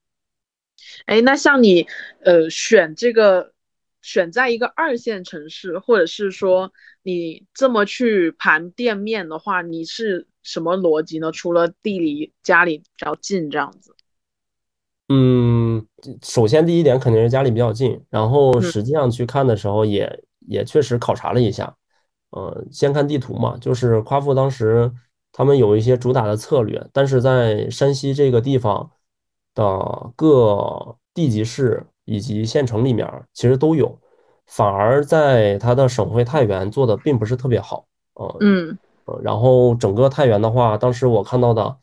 哎，那像你呃选这个选在一个二线城市，或者是说你这么去盘店面的话，你是什么逻辑呢？除了地离家里比较近这样子。嗯，首先第一点肯定是家里比较近，然后嗯。实际上去看的时候也也确实考察了一下，呃，先看地图嘛，就是夸父当时他们有一些主打的策略，但是在山西这个地方的各地级市以及县城里面儿其实都有，反而在它的省会太原做的并不是特别好，呃，嗯。呃然后整个太原的话，当时我看到的，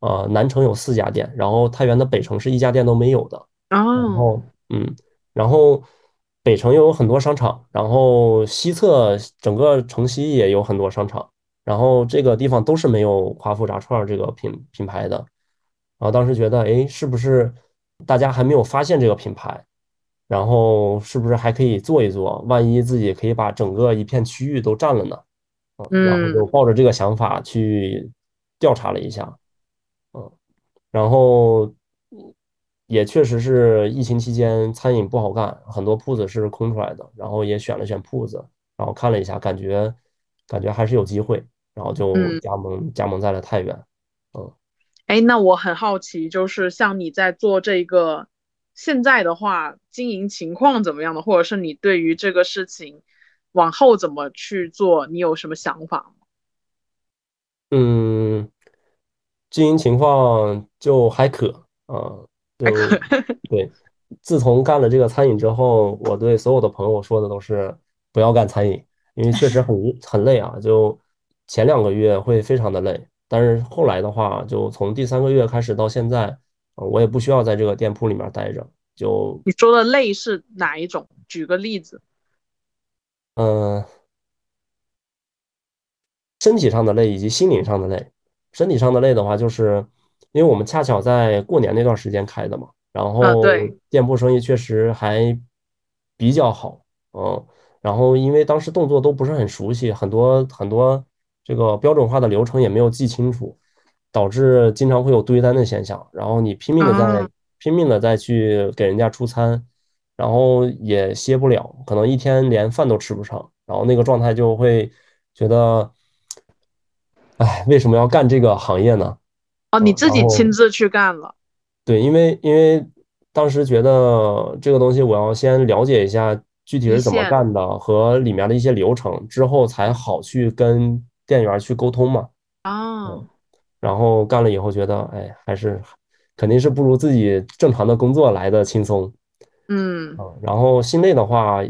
呃，南城有四家店，然后太原的北城是一家店都没有的。然哦后嗯，然后北城又有很多商场，然后西侧整个城西也有很多商场，然后这个地方都是没有夸父炸串这个品品牌的。然后当时觉得，哎，是不是大家还没有发现这个品牌？然后是不是还可以做一做？万一自己可以把整个一片区域都占了呢？然后就嗯抱着这个想法去调查了一下，嗯，然后嗯也确实是疫情期间餐饮不好干，很多铺子是空出来的，然后也选了选铺子，然后看了一下，感觉感觉还是有机会，然后就嗯，加盟加盟在了太原，嗯。哎，那我很好奇，就是像你在做这个，现在的话，经营情况怎么样的，或者是你对于这个事情往后怎么去做，你有什么想法吗？嗯，经营情况就还可，啊，还可，*laughs* 对。自从干了这个餐饮之后，我对所有的朋友说的都是不要干餐饮，因为确实很 *laughs* 很累啊。就前两个月会非常的累，但是后来的话，就从第三个月开始到现在，呃我也不需要在这个店铺里面待着，就你说的累是哪一种？举个例子。嗯。身体上的累以及心灵上的累。身体上的累的话，就是因为我们恰巧在过年那段时间开的嘛，然啊，后对，店铺生意确实还比较好，嗯，然后因为当时动作都不是很熟悉，很多很多这个标准化的流程也没有记清楚，导致经常会有堆单的现象，然后你拼命的在啊，拼命的再去给人家出餐，然后也歇不了，可能一天连饭都吃不上，然后那个状态就会觉得。哎，为什么要干这个行业呢？哦，你嗯，自己亲自去干了。对，因为因为当时觉得这个东西我要先了解一下具体是怎么，干的和里面的一些流程，之后才好去跟店员去沟通嘛。啊，嗯，然后干了以后觉得，哎，还是肯定是不如自己正常的工作来的轻松。嗯嗯，然后心累的话，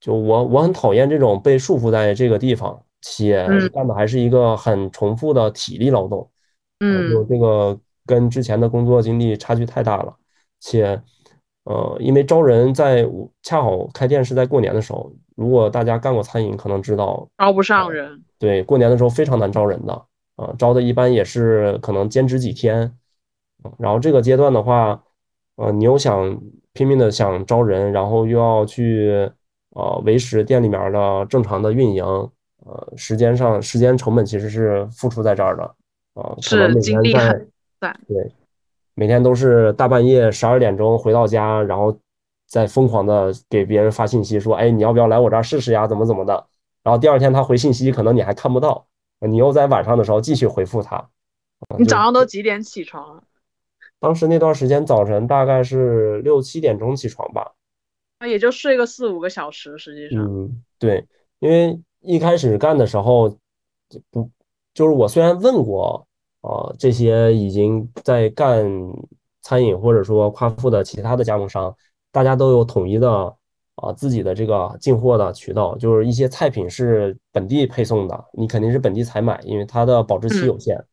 就我我很讨厌这种被束缚在这个地方，且嗯干的还是一个很重复的体力劳动，嗯，就嗯这个跟之前的工作经历差距太大了，且呃，因为招人在我恰好开店是在过年的时候，如果大家干过餐饮，可能知道，招不上呃，人。对，过年的时候非常难招人的，啊、招的一般也是可能兼职几天，嗯然后这个阶段的话。呃，你又想拼命的想招人，然后又要去呃维持店里面的正常的运营，呃，时间上时间成本其实是付出在这儿的，啊、可能是每天在精力很散。对，每天都是大半夜十二点钟回到家，然后再疯狂的给别人发信息说，哎，你要不要来我这儿试试呀？怎么怎么的？然后第二天他回信息，可能你还看不到，你又在晚上的时候继续回复他。你早上都几点起床啊？当时那段时间早晨大概是六七点钟起床吧，那也就睡个四五个小时，实际上。嗯，对，因为一开始干的时候，就不就是我虽然问过啊、呃这些已经在干餐饮或者说夸父的其他的加盟商，大家都有统一的啊、自己的这个进货的渠道，就是一些菜品是本地配送的，你肯定是本地采买，因为它的保质期嗯有限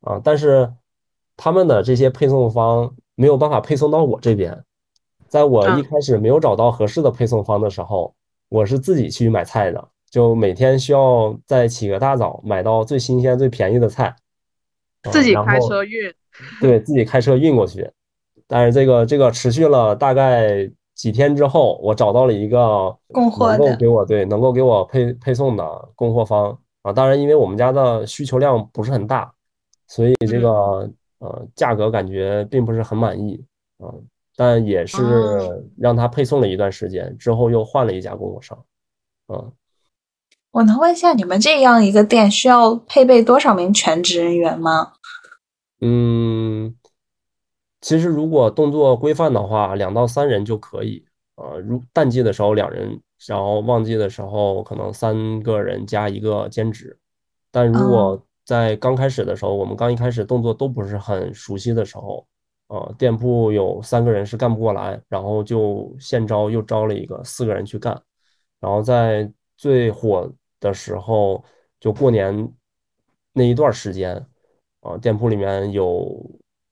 啊，但是他们的这些配送方没有办法配送到我这边。在我一嗯开始没有找到合适的配送方的时候，我是自己去买菜的，就每天需要再起个大早，买到最新鲜、最便宜的菜，啊自己开车运，对自己开车运过去。但是这个这个持续了大概几天之后，我找到了一个供货的能够给我对能够给我配配送的供货方啊。当然，因为我们家的需求量不是很大，所以这嗯个呃价格感觉并不是很满意啊。但也是哦让他配送了一段时间，之后又换了一家供货商。嗯，我能问一下，你们这样一个店需要配备多少名全职人员吗？嗯，其实如果动作规范的话，两到三人就可以。呃，如淡季的时候两人，然后旺季的时候可能三个人加一个兼职。但如果在刚开始的时候，我们刚一开始动作都不是很熟悉的时候，呃，店铺有三个人是干不过来，然后就现招又招了一个四个人去干。然后在最火的时候，就过年那一段时间，啊、店铺里面有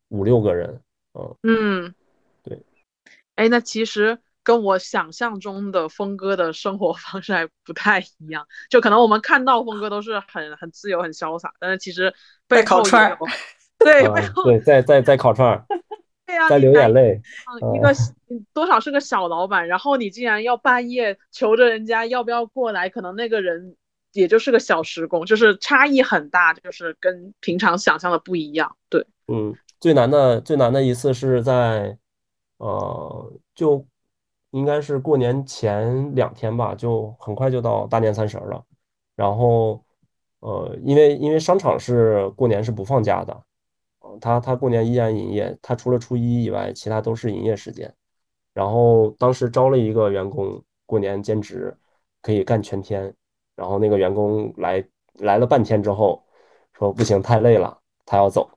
五六个人，啊、嗯，对。哎，那其实跟我想象中的峰哥的生活 *laughs* 方式还不太一样，就可能我们看到峰哥都是很很自由、很潇洒，但是其实在背后烤串对，啊背后对，在在在烤串儿，*laughs* 对呀，在流眼泪，嗯，一个你多少是个小老板，然后你竟然要半夜求着人家要不要过来，可能那个人也就是个小时工，就是差异很大，就是跟平常想象的不一样。对，嗯，最难的最难的一次是在，呃，就应该是过年前两天吧，就很快就到大年三十了。然后，呃，因为因为商场是过年是不放假的，呃他他过年依然营业，他除了初一以外，其他都是营业时间。然后当时招了一个员工，过年兼职可以干全天。然后那个员工来来了半天之后，说不行，太累了，他要走。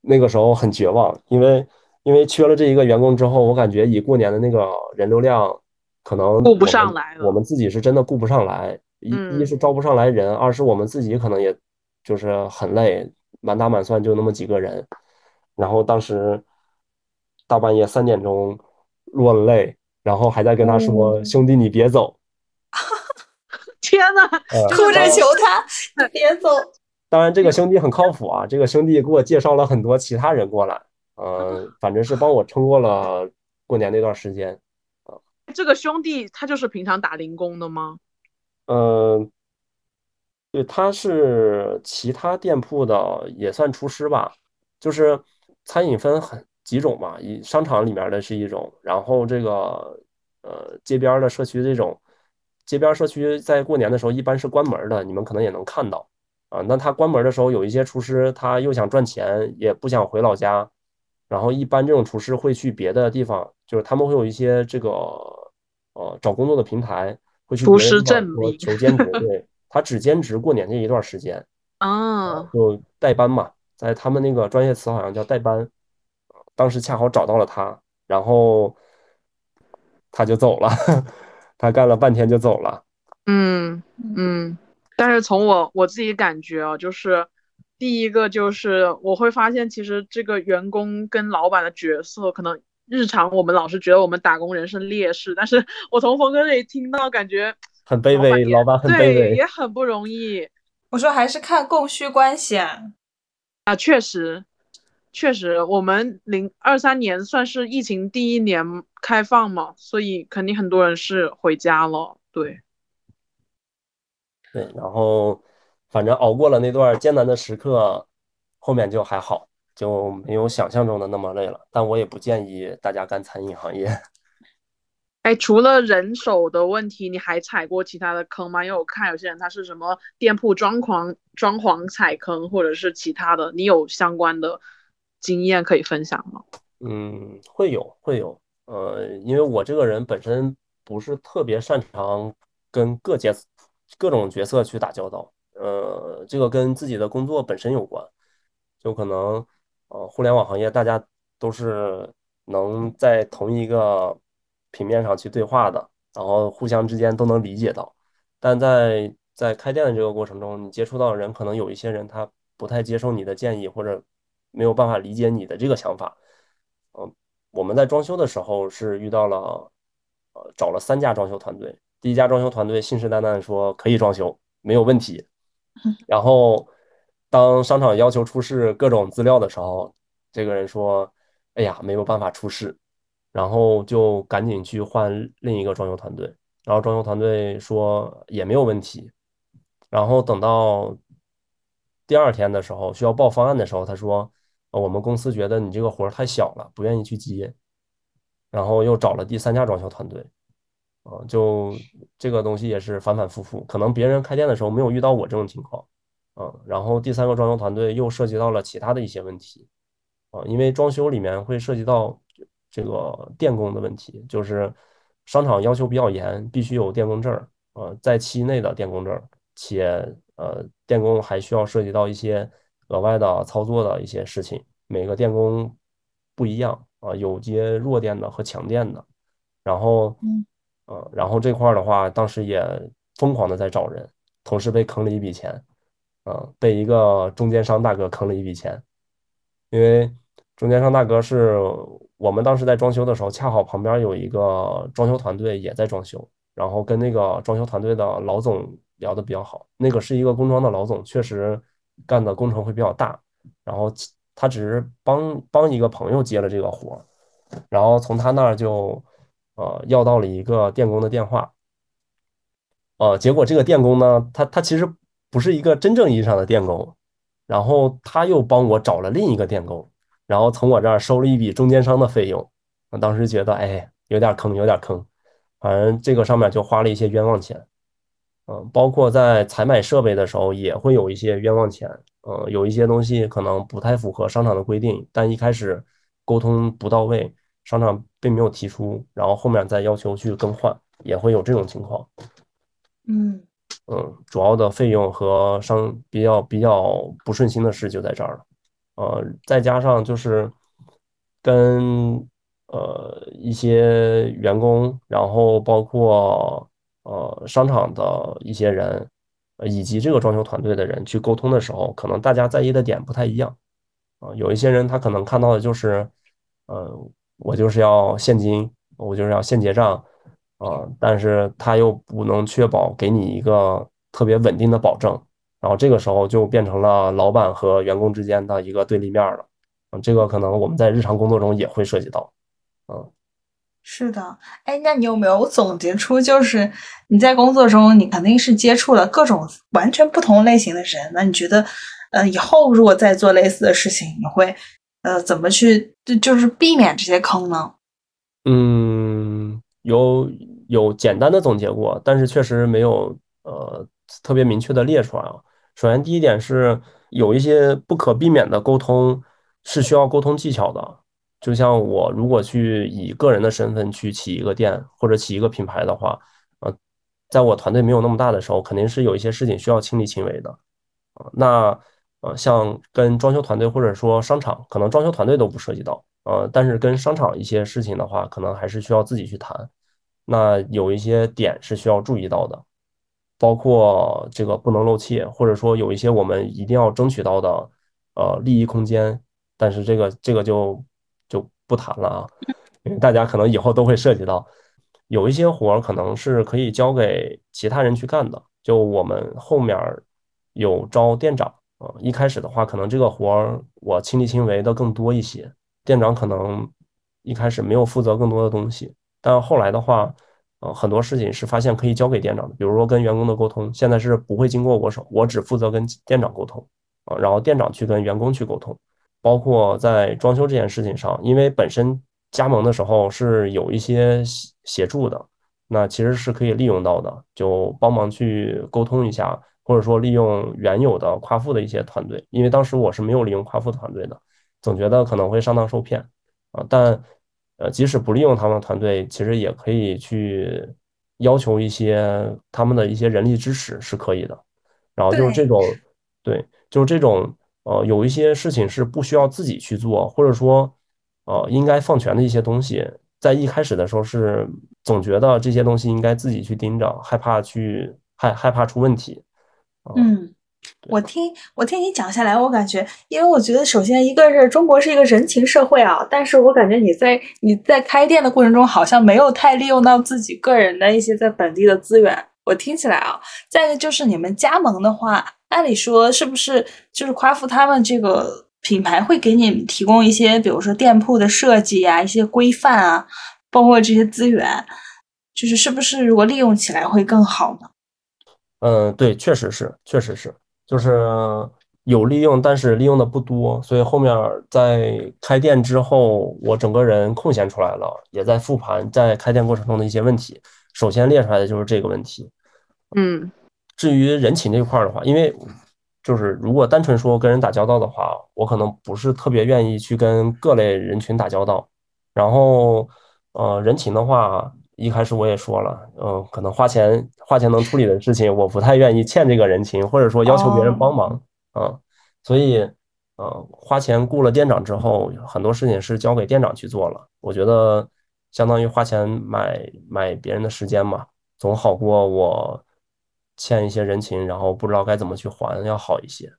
那个时候很绝望，因为因为缺了这一个员工之后，我感觉以过年的那个人流量，可能顾不上来了我们自己是真的顾不上来。一一嗯是招不上来人，二是我们自己可能也就是很累，满打满算就那么几个人。然后当时大半夜三点钟落了泪，然后还在跟他说：“嗯兄弟，你别走。天呐，呃”哭着求他，你别走。当然，这个兄弟很靠谱啊，这个兄弟给我介绍了很多其他人过来，嗯、反正是帮我撑过了过年那段时间。这个兄弟他就是平常打零工的吗？嗯，对，他是其他店铺的，也算厨师吧。就是餐饮分很几种嘛，一商场里面的是一种，然后这个呃街边的社区这种，街边社区在过年的时候一般是关门的，你们可能也能看到啊。那他关门的时候，有一些厨师他又想赚钱，也不想回老家，然后一般这种厨师会去别的地方，就是他们会有一些这个呃找工作的平台。会去厨师别的地方说证明求兼职，对，他只兼职过年这一段时间，啊，就代班嘛，在他们那个专业词好像叫代班。当时恰好找到了他，然后他就走了，他干了半天就走了。嗯嗯，但是从我我自己感觉啊，就是第一个就是我会发现，其实这个员工跟老板的角色，可能日常我们老是觉得我们打工人是劣势，但是 *laughs* 我从峰哥这里听到，感觉很卑微，老板很卑对，微也。很不容易。我说还是看供需关系啊。啊，确实，确实，我们零二三年算是疫情第一年开放嘛，所以肯定很多人是回家了。对，对，然后反正熬过了那段艰难的时刻，后面就还好，就没有想象中的那么累了。但我也不建议大家干餐饮行业。*laughs* 哎，除了人手的问题，你还踩过其他的坑吗？因为我看有些人他是什么店铺装潢装潢踩坑，或者是其他的，你有相关的经验可以分享吗？嗯，会有会有，呃，因为我这个人本身不是特别擅长跟各阶各种角色去打交道，呃，这个跟自己的工作本身有关，就可能呃，互联网行业大家都是能在同一个。平面上去对话的，然后互相之间都能理解到，但在在开店的这个过程中，你接触到的人可能有一些人他不太接受你的建议，或者没有办法理解你的这个想法。嗯，我们在装修的时候是遇到了，呃，找了三家装修团队，第一家装修团队信誓旦旦说可以装修，没有问题。然后当商场要求出示各种资料的时候，这个人说，哎呀，没有办法出示。然后就赶紧去换另一个装修团队，然后装修团队说也没有问题。然后等到第二天的时候，需要报方案的时候，他说我们公司觉得你这个活儿太小了，不愿意去接。然后又找了第三家装修团队，啊，就这个东西也是反反复复，可能别人开店的时候没有遇到我这种情况，啊，然后第三个装修团队又涉及到了其他的一些问题，啊，因为装修里面会涉及到。这个电工的问题，就是商场要求比较严，必须有电工证儿，呃，在期内的电工证儿，且呃，电工还需要涉及到一些额外的操作的一些事情，每个电工不一样啊，有接弱电的和强电的，然后，呃，然后这块儿的话，当时也疯狂的在找人，同时被坑了一笔钱，啊，被一个中间商大哥坑了一笔钱，因为中间商大哥是。我们当时在装修的时候，恰好旁边有一个装修团队也在装修，然后跟那个装修团队的老总聊得比较好。那个是一个工装的老总，确实干的工程会比较大。然后他只是帮帮一个朋友接了这个活然后从他那儿就呃要到了一个电工的电话。呃，结果这个电工呢，他他其实不是一个真正意义上的电工，然后他又帮我找了另一个电工。然后从我这儿收了一笔中间商的费用，我当时觉得，哎，有点坑，有点坑，反正这个上面就花了一些冤枉钱，嗯，包括在采买设备的时候也会有一些冤枉钱，嗯，有一些东西可能不太符合商场的规定，但一开始沟通不到位，商场并没有提出，然后后面再要求去更换，也会有这种情况，嗯嗯，主要的费用和商比较比较不顺心的事就在这儿了。呃，再加上就是跟呃一些员工，然后包括呃商场的一些人，以及这个装修团队的人去沟通的时候，可能大家在意的点不太一样。啊，有一些人他可能看到的就是，呃，我就是要现金，我就是要现结账，啊，但是他又不能确保给你一个特别稳定的保证。然后这个时候就变成了老板和员工之间的一个对立面了，嗯，这个可能我们在日常工作中也会涉及到，嗯，是的，哎，那你有没有总结出，就是你在工作中你肯定是接触了各种完全不同类型的人，那你觉得，呃，以后如果再做类似的事情，你会，呃，怎么去就是避免这些坑呢？嗯，有有简单的总结过，但是确实没有呃特别明确的列出来啊。首先，第一点是有一些不可避免的沟通是需要沟通技巧的。就像我如果去以个人的身份去起一个店或者起一个品牌的话，呃，在我团队没有那么大的时候，肯定是有一些事情需要亲力亲为的。啊，那呃，像跟装修团队或者说商场，可能装修团队都不涉及到，呃，但是跟商场一些事情的话，可能还是需要自己去谈。那有一些点是需要注意到的。包括这个不能漏气，或者说有一些我们一定要争取到的呃利益空间，但是这个这个就就不谈了啊，因为大家可能以后都会涉及到，有一些活儿可能是可以交给其他人去干的，就我们后面有招店长呃，一开始的话，可能这个活儿我亲力亲为的更多一些，店长可能一开始没有负责更多的东西，但后来的话，呃，很多事情是发现可以交给店长的，比如说跟员工的沟通，现在是不会经过我手，我只负责跟店长沟通，啊，然后店长去跟员工去沟通，包括在装修这件事情上，因为本身加盟的时候是有一些协协助的，那其实是可以利用到的，就帮忙去沟通一下。或者说利用原有的夸父的一些团队，因为当时我是没有利用夸父团队的，总觉得可能会上当受骗啊。但呃，即使不利用他们团队，其实也可以去要求一些他们的一些人力支持是可以的。然后就是这种，对，就是这种呃，有一些事情是不需要自己去做，或者说呃应该放权的一些东西，在一开始的时候是总觉得这些东西应该自己去盯着，害怕去害害怕出问题。嗯，我听我听你讲下来，我感觉，因为我觉得，首先一个是中国是一个人情社会啊，但是我感觉你在你在开店的过程中，好像没有太利用到自己个人的一些在本地的资源。我听起来啊，再一个就是你们加盟的话，按理说是不是就是夸父他们这个品牌会给你们提供一些，比如说店铺的设计啊，一些规范啊，包括这些资源，就是是不是如果利用起来会更好呢？嗯，对，确实是，确实是，就是有利用，但是利用的不多，所以后面在开店之后，我整个人空闲出来了，也在复盘在开店过程中的一些问题。首先列出来的就是这个问题。嗯，至于人情这块的话，因为就是如果单纯说跟人打交道的话，我可能不是特别愿意去跟各类人群打交道。然后，呃，人情的话。一开始我也说了，嗯，可能花钱花钱能处理的事情，我不太愿意欠这个人情，或者说要求别人帮忙，啊，所以，呃，花钱雇了店长之后，很多事情是交给店长去做了。我觉得相当于花钱买买别人的时间嘛，总好过我欠一些人情，然后不知道该怎么去还要好一些。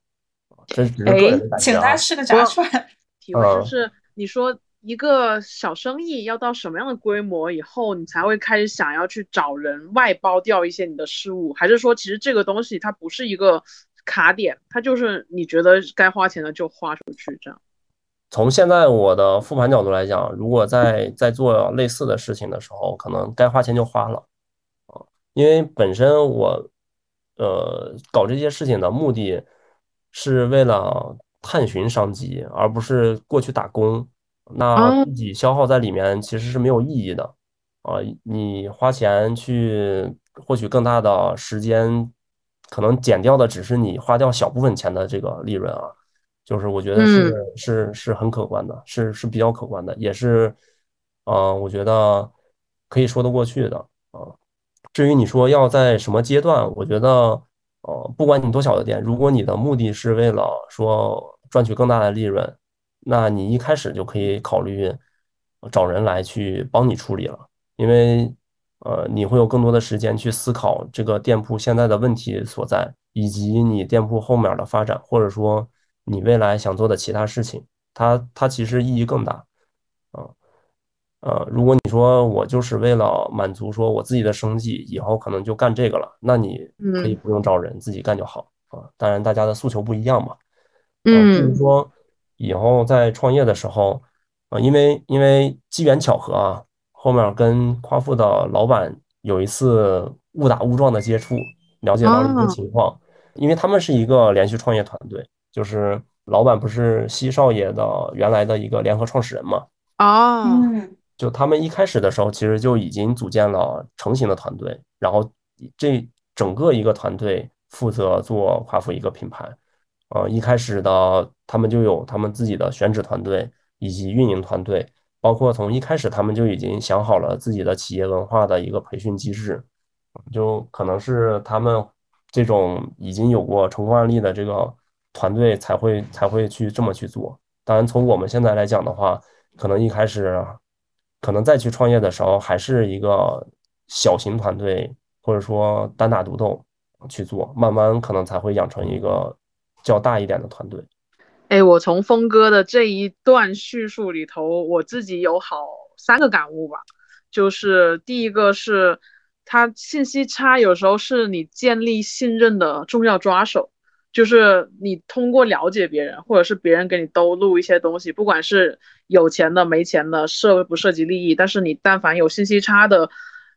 这只是个人的感觉。请他吃个炸串。*laughs* 提问是你说。一个小生意要到什么样的规模以后，你才会开始想要去找人外包掉一些你的事务？还是说，其实这个东西它不是一个卡点，它就是你觉得该花钱的就花出去这样？从现在我的复盘角度来讲，如果在在做类似的事情的时候，可能该花钱就花了啊，因为本身我呃搞这些事情的目的是为了探寻商机，而不是过去打工。那自己消耗在里面其实是没有意义的啊！你花钱去获取更大的时间，可能减掉的只是你花掉小部分钱的这个利润啊，就是我觉得是是是很可观的，是是比较可观的，也是啊，我觉得可以说得过去的啊。至于你说要在什么阶段，我觉得呃，不管你多小的店，如果你的目的是为了说赚取更大的利润。那你一开始就可以考虑找人来去帮你处理了，因为呃你会有更多的时间去思考这个店铺现在的问题所在，以及你店铺后面的发展，或者说你未来想做的其他事情，它它其实意义更大啊，如果你说我就是为了满足说我自己的生计，以后可能就干这个了，那你可以不用找人，自己干就好啊。当然大家的诉求不一样嘛，嗯，就是说。以后在创业的时候，啊，因为因为机缘巧合啊，后面跟夸父的老板有一次误打误撞的接触，了解到了一个情况。因为他们是一个连续创业团队，就是老板不是西少爷的原来的一个联合创始人嘛？哦，就他们一开始的时候，其实就已经组建了成型的团队，然后这整个一个团队负责做夸父一个品牌。呃，一开始的他们就有他们自己的选址团队以及运营团队，包括从一开始他们就已经想好了自己的企业文化的一个培训机制，就可能是他们这种已经有过成功案例的这个团队才会才会去这么去做。当然，从我们现在来讲的话，可能一开始可能再去创业的时候，还是一个小型团队或者说单打独斗去做，慢慢可能才会养成一个。较大一点的团队，哎，我从峰哥的这一段叙述里头，我自己有好三个感悟吧。就是第一个是，他信息差有时候是你建立信任的重要抓手。就是你通过了解别人，或者是别人给你兜路一些东西，不管是有钱的、没钱的，涉不涉及利益，但是你但凡有信息差的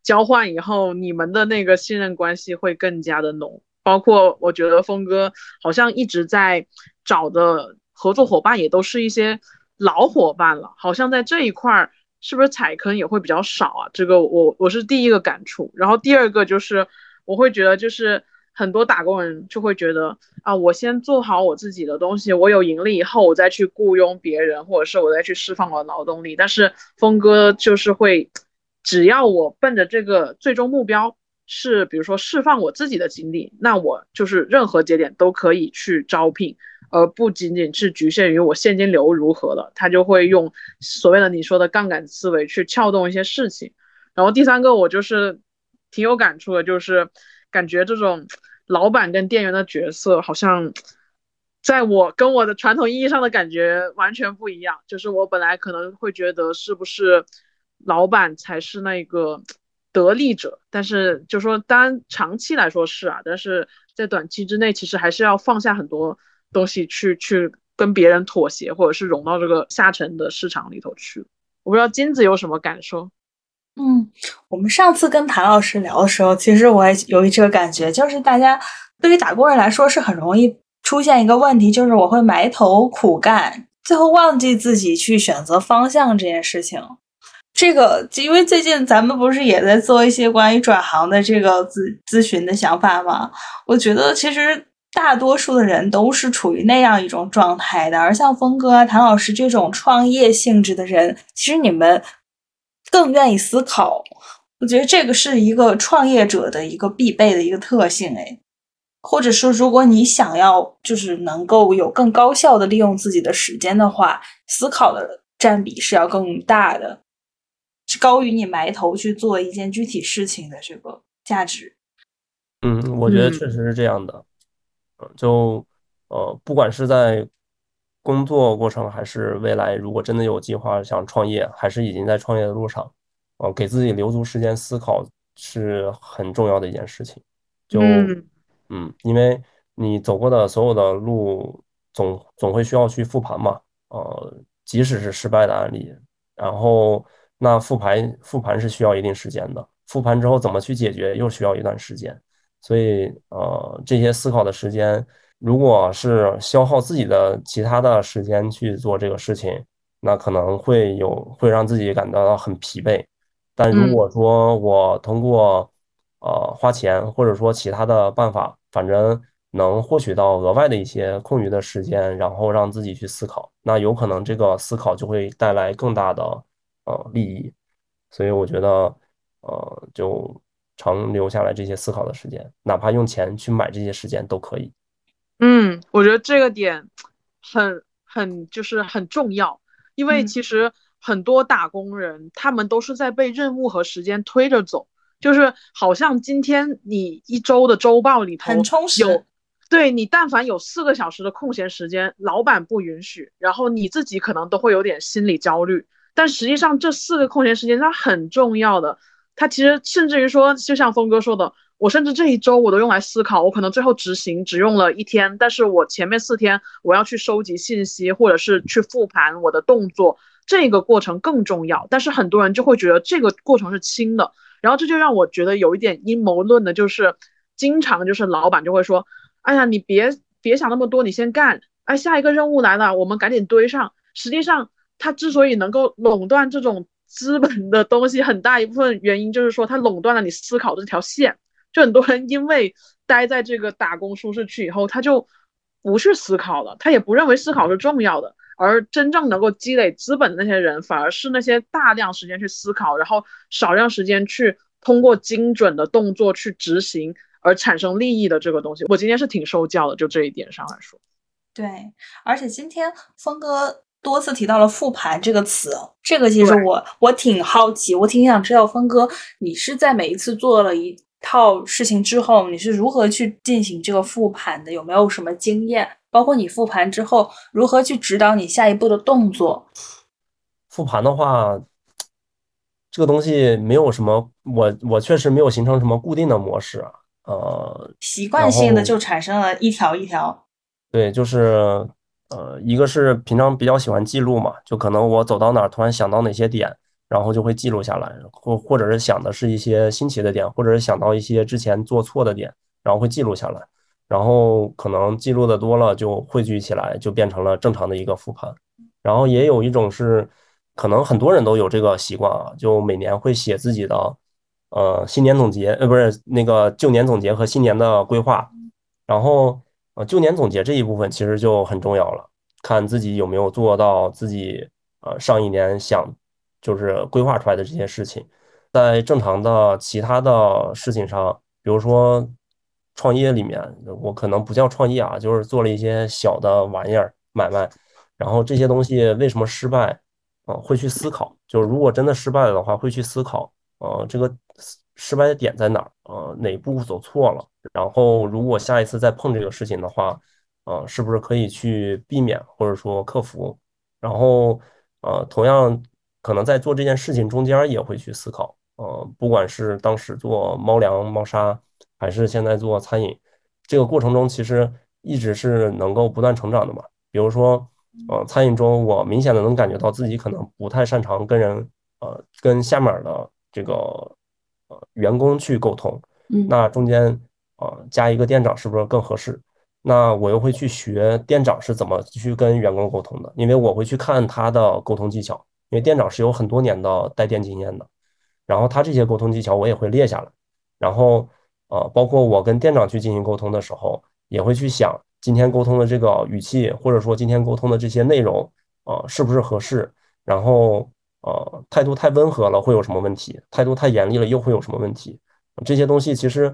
交换以后，你们的那个信任关系会更加的浓。包括我觉得峰哥好像一直在找的合作伙伴也都是一些老伙伴了，好像在这一块儿是不是踩坑也会比较少啊？这个我我是第一个感触。然后第二个就是我会觉得就是很多打工人就会觉得啊，我先做好我自己的东西，我有盈利以后我再去雇佣别人，或者是我再去释放我的劳动力。但是峰哥就是会，只要我奔着这个最终目标。是，比如说释放我自己的精力，那我就是任何节点都可以去招聘，而不仅仅是局限于我现金流如何了。他就会用所谓的你说的杠杆思维去撬动一些事情。然后第三个，我就是挺有感触的，就是感觉这种老板跟店员的角色，好像在我跟我的传统意义上的感觉完全不一样。就是我本来可能会觉得，是不是老板才是那个。得利者，但是就说单长期来说是啊，但是在短期之内，其实还是要放下很多东西去去跟别人妥协，或者是融到这个下沉的市场里头去。我不知道金子有什么感受？嗯，我们上次跟谭老师聊的时候，其实我也有这个感觉，就是大家对于打工人来说是很容易出现一个问题，就是我会埋头苦干，最后忘记自己去选择方向这件事情。这个，因为最近咱们不是也在做一些关于转行的这个咨咨询的想法吗？我觉得其实大多数的人都是处于那样一种状态的，而像峰哥啊、谭老师这种创业性质的人，其实你们更愿意思考。我觉得这个是一个创业者的一个必备的一个特性，哎，或者说，如果你想要就是能够有更高效的利用自己的时间的话，思考的占比是要更大的。是高于你埋头去做一件具体事情的这个价值。嗯，我觉得确实是这样的。嗯，就呃，不管是在工作过程，还是未来，如果真的有计划想创业，还是已经在创业的路上，呃，给自己留足时间思考是很重要的一件事情。就嗯，因为你走过的所有的路，总总会需要去复盘嘛。呃，即使是失败的案例，然后。那复盘复盘是需要一定时间的，复盘之后怎么去解决又需要一段时间，所以呃这些思考的时间，如果是消耗自己的其他的时间去做这个事情，那可能会有会让自己感到很疲惫。但如果说我通过呃花钱或者说其他的办法，反正能获取到额外的一些空余的时间，然后让自己去思考，那有可能这个思考就会带来更大的。呃，利益，所以我觉得，呃，就长留下来这些思考的时间，哪怕用钱去买这些时间都可以。嗯，我觉得这个点很很就是很重要，因为其实很多打工人他们都是在被任务和时间推着走，就是好像今天你一周的周报里头很充实，有对你但凡有四个小时的空闲时间，老板不允许，然后你自己可能都会有点心理焦虑。但实际上，这四个空闲时间它很重要的。它其实甚至于说，就像峰哥说的，我甚至这一周我都用来思考，我可能最后执行只用了一天，但是我前面四天我要去收集信息，或者是去复盘我的动作，这个过程更重要。但是很多人就会觉得这个过程是轻的，然后这就让我觉得有一点阴谋论的，就是经常就是老板就会说，哎呀，你别别想那么多，你先干，哎，下一个任务来了，我们赶紧堆上。实际上。他之所以能够垄断这种资本的东西，很大一部分原因就是说，他垄断了你思考的这条线。就很多人因为待在这个打工舒适区以后，他就不去思考了，他也不认为思考是重要的。而真正能够积累资本的那些人，反而是那些大量时间去思考，然后少量时间去通过精准的动作去执行而产生利益的这个东西。我今天是挺受教的，就这一点上来说。对，而且今天峰哥。多次提到了复盘这个词，这个其实我我挺好奇，我挺想知道峰哥，你是在每一次做了一套事情之后，你是如何去进行这个复盘的？有没有什么经验？包括你复盘之后如何去指导你下一步的动作？复盘的话，这个东西没有什么，我我确实没有形成什么固定的模式啊。呃，习惯性的就产生了一条一条。对，就是呃，一个是平常比较喜欢记录嘛，就可能我走到哪儿突然想到哪些点，然后就会记录下来，或或者是想的是一些新奇的点，或者是想到一些之前做错的点，然后会记录下来，然后可能记录的多了就汇聚起来，就变成了正常的一个复盘。然后也有一种是，可能很多人都有这个习惯啊，就每年会写自己的呃新年总结，呃不是那个旧年总结和新年的规划，然后呃旧年总结这一部分其实就很重要了，看自己有没有做到自己呃上一年想就是规划出来的这些事情，在正常的其他的事情上，比如说创业里面，我可能不叫创业啊，就是做了一些小的玩意儿买卖。然后这些东西为什么失败？啊、会去思考。就是如果真的失败了的话，会去思考，呃，这个失败的点在哪儿？呃，哪步走错了？然后如果下一次再碰这个事情的话，呃，是不是可以去避免或者说克服？然后，呃，同样可能在做这件事情中间也会去思考，呃，不管是当时做猫粮、猫砂，还是现在做餐饮，这个过程中其实一直是能够不断成长的嘛。比如说，呃，餐饮中我明显的能感觉到自己可能不太擅长跟人，呃，跟下面的这个呃员工去沟通，嗯那中间呃加一个店长是不是更合适？那我又会去学店长是怎么去跟员工沟通的，因为我会去看他的沟通技巧，因为店长是有很多年的带店经验的，然后他这些沟通技巧我也会列下来，然后呃，包括我跟店长去进行沟通的时候，也会去想今天沟通的这个语气，或者说今天沟通的这些内容，呃，是不是合适？然后呃，态度太温和了会有什么问题？态度太严厉了又会有什么问题？这些东西其实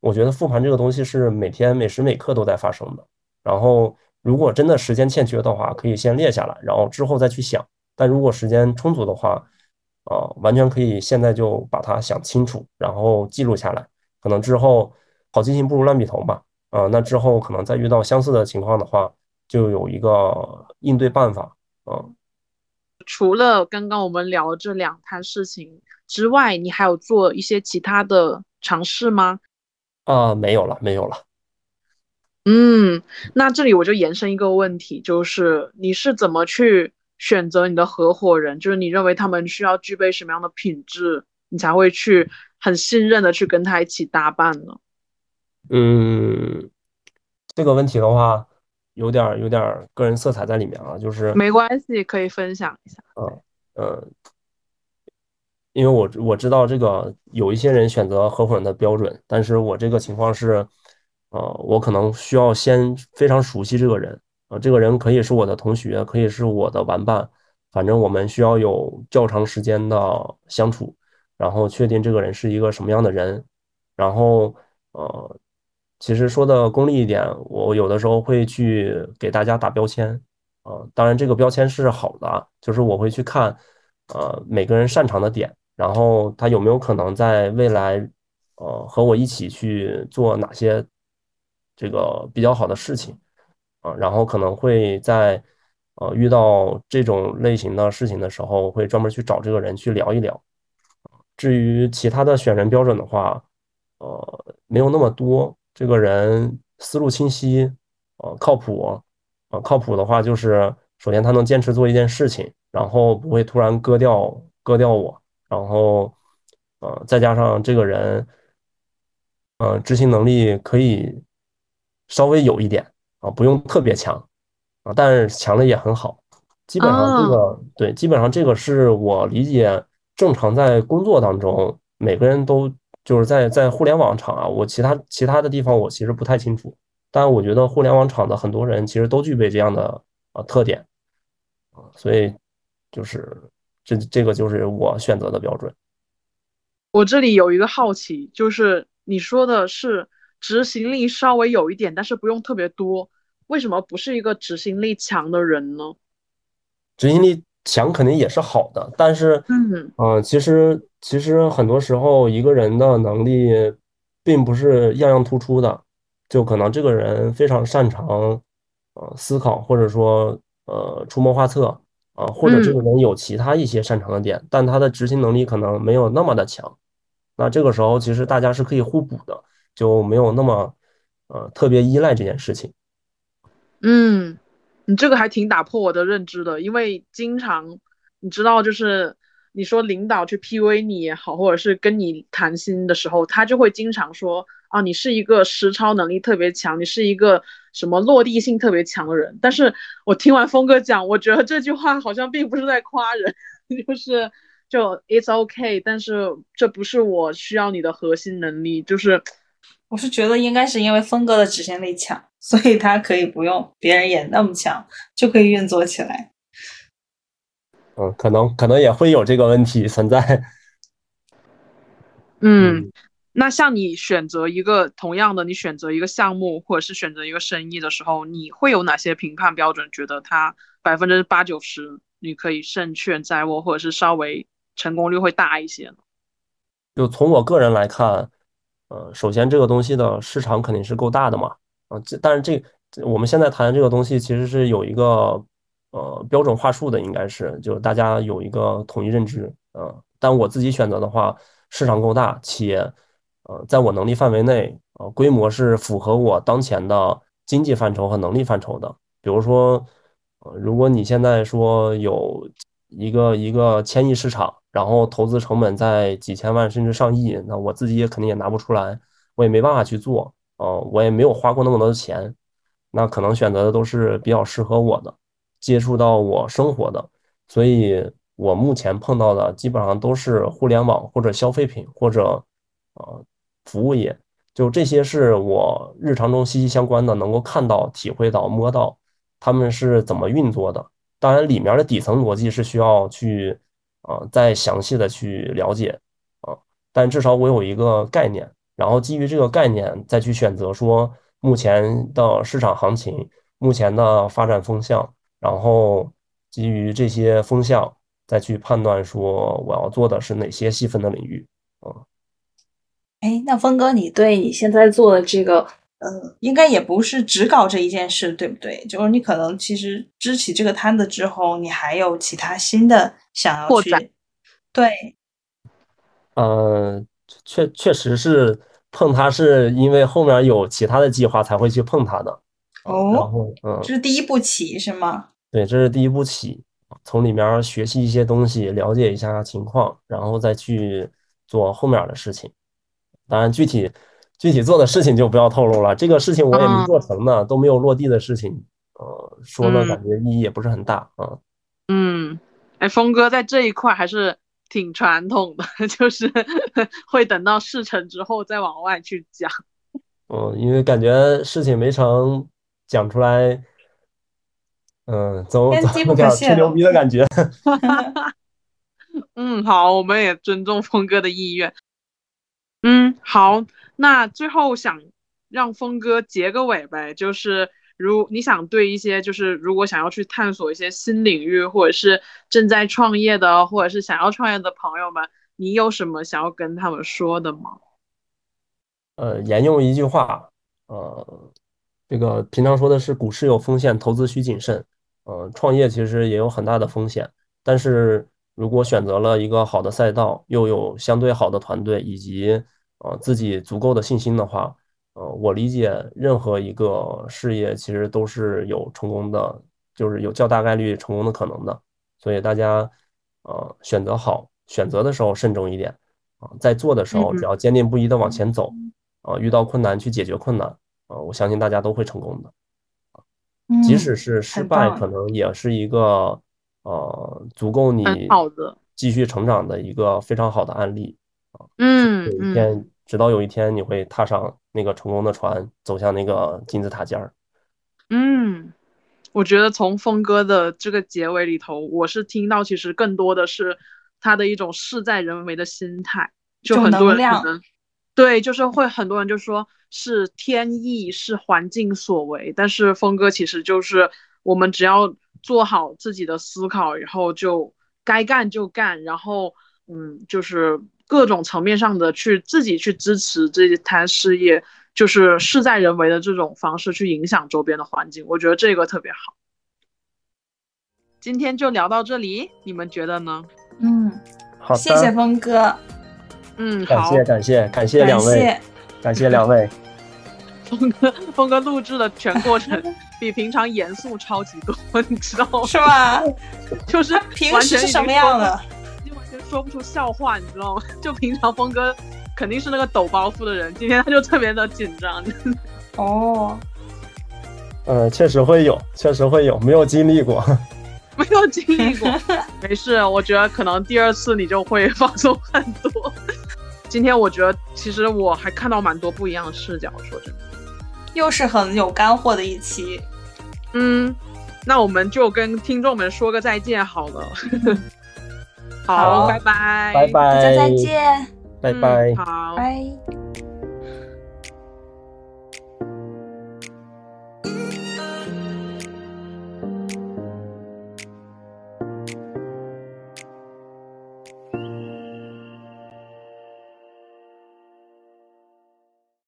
我觉得复盘这个东西是每天每时每刻都在发生的。然后如果真的时间欠缺的话，可以先列下来，然后之后再去想。但如果时间充足的话，啊，完全可以现在就把它想清楚，然后记录下来。可能之后好记性不如烂笔头嘛，啊，那之后可能再遇到相似的情况的话，就有一个应对办法，啊。除了刚刚我们聊的这两摊事情之外，你还有做一些其他的尝试吗？啊，没有了，没有了。嗯，那这里我就延伸一个问题，就是你是怎么去选择你的合伙人？就是你认为他们需要具备什么样的品质，你才会去很信任的去跟他一起搭伴呢？嗯，这个问题的话，有点儿有点儿个人色彩在里面啊，就是没关系，可以分享一下。嗯嗯，因为我我知道这个有一些人选择合伙人的标准，但是我这个情况是，呃，我可能需要先非常熟悉这个人，啊，这个人可以是我的同学，可以是我的玩伴，反正我们需要有较长时间的相处，然后确定这个人是一个什么样的人，然后呃，其实说的功利一点，我有的时候会去给大家打标签。呃，当然这个标签是好的，就是我会去看，呃，每个人擅长的点，然后他有没有可能在未来，呃，和我一起去做哪些这个比较好的事情，啊，然后可能会在呃遇到这种类型的事情的时候，会专门去找这个人去聊一聊。至于其他的选人标准的话，呃，没有那么多，这个人思路清晰，呃，靠谱。啊，靠谱的话就是首先他能坚持做一件事情，然后不会突然割掉割掉我，然后呃再加上这个人，呃执行能力可以稍微有一点啊，不用特别强啊，但是强的也很好。基本上这哦，个对，基本上这个是我理解正常在工作当中每个人都就是在在互联网厂啊，我其他其他的地方我其实不太清楚。但我觉得互联网厂的很多人其实都具备这样的啊特点啊，所以就是这这个就是我选择的标准。我这里有一个好奇，就是你说的是执行力稍微有一点，但是不用特别多，为什么不是一个执行力强的人呢？执行力强肯定也是好的，但是，嗯嗯、其实其实很多时候一个人的能力并不是样样突出的，就可能这个人非常擅长呃思考，或者说呃出谋划策啊、或者这个嗯，人有其他一些擅长的点，但他的执行能力可能没有那么的强。那这个时候其实大家是可以互补的，就没有那么呃特别依赖这件事情。嗯，你这个还挺打破我的认知的，因为经常你知道，就是你说领导去 PUA 你也好，或者是跟你谈心的时候，他就会经常说啊，你是一个实操能力特别强，你是一个什么落地性特别强的人。但是我听完峰哥讲，我觉得这句话好像并不是在夸人，*laughs* 就是就 It's OK，但是这不是我需要你的核心能力，就是我是觉得应该是因为峰哥的执行力强。所以他可以不用别人也那么强，就可以运作起来。嗯，可能可能也会有这个问题存在。嗯，那像你选择一个同样的，你选择一个项目或者是选择一个生意的时候，你会有哪些评判标准？觉得它百分之八九十你可以胜券在握，或者是稍微成功率会大一些呢？就从我个人来看，呃，首先这个东西的市场肯定是够大的嘛。啊，这但是这我们现在谈的这个东西其实是有一个呃标准话术的，应该是就是大家有一个统一认知，呃，但我自己选择的话，市场够大，企业呃在我能力范围内，呃规模是符合我当前的经济范畴和能力范畴的。比如说，呃，如果你现在说有一个一个千亿市场，然后投资成本在几千万甚至上亿，那我自己也肯定也拿不出来，我也没办法去做。啊，我也没有花过那么多的钱，那可能选择的都是比较适合我的，接触到我生活的，所以我目前碰到的基本上都是互联网或者消费品或者呃服务业，就这些是我日常中息息相关的，能够看到、体会到、摸到他们是怎么运作的。当然，里面的底层逻辑是需要去啊再详细的去了解啊，但至少我有一个概念。然后基于这个概念，再去选择说目前的市场行情、目前的发展风向，然后基于这些风向再去判断说我要做的是哪些细分的领域。啊，哎，那峰哥，你对你现在做的这个，呃，应该也不是只搞这一件事，对不对？就是你可能其实支起这个摊子之后，你还有其他新的想要去，对，呃，确确实是。碰它是因为后面有其他的计划才会去碰它的，哦，然后嗯，这是第一步棋是吗？对，这是第一步棋，从里面学习一些东西，了解一下情况，然后再去做后面的事情。当然，具体具体做的事情就不要透露了。这个事情我也没做成呢，都没有落地的事情，呃，说呢感觉意义也不是很大啊。嗯，哎，峰哥在这一块还是。挺传统的，*laughs* 就是 *laughs* 会等到事成之后再往外去讲。嗯，*laughs* 因为感觉事情没成，讲出来，嗯，总总有点吹牛逼的感觉。嗯，好，我们也尊重峰哥的意愿。嗯，好，那最后想让峰哥结个尾呗，就是。如你想对一些就是如果想要去探索一些新领域，或者是正在创业的，或者是想要创业的朋友们，你有什么想要跟他们说的吗？呃，沿用一句话，呃，这个平常说的是股市有风险，投资需谨慎。呃，创业其实也有很大的风险，但是如果选择了一个好的赛道，又有相对好的团队，以及呃自己足够的信心的话。呃，我理解任何一个事业其实都是有成功的，就是有较大概率成功的可能的。所以大家，呃，选择好，选择的时候慎重一点啊，在做的时候只要坚定不移的往前走啊，遇到困难去解决困难啊，我相信大家都会成功的。即使是失败，可能也是一个呃足够你继续成长的一个非常好的案例啊。嗯，有一天。直到有一天你会踏上那个成功的船，走向那个金字塔尖儿。嗯，我觉得从峰哥的这个结尾里头，我是听到其实更多的是他的一种事在人为的心态。就很多人可能对，就是会很多人就说是天意，是环境所为。但是峰哥其实就是我们只要做好自己的思考，然后就该干就干，然后嗯，就是。各种层面上的去自己去支持这一摊事业，就是事在人为的这种方式去影响周边的环境，我觉得这个特别好。今天就聊到这里，你们觉得呢？嗯，好，谢谢峰哥。嗯，感谢感谢感谢两位。感谢两位。*laughs* *laughs* 峰哥，峰哥录制的全过程比平常严肃超级多，你知道吗？是吧？*laughs* 就是平完全时是什么样的？说不出笑话，你知道吗？*laughs* 就平常峰哥肯定是那个抖包袱的人，今天他就特别的紧张。哦，呃，确实会有，确实会有，没有经历过。*laughs* 没有经历过，没事，我觉得可能第二次你就会放松很多。今天我觉得其实我还看到蛮多不一样的视角，说真的。又是很有干货的一期。嗯，那我们就跟听众们说个再见好了。*laughs* 好，拜拜，拜拜，大家再见，嗯拜拜。好。拜。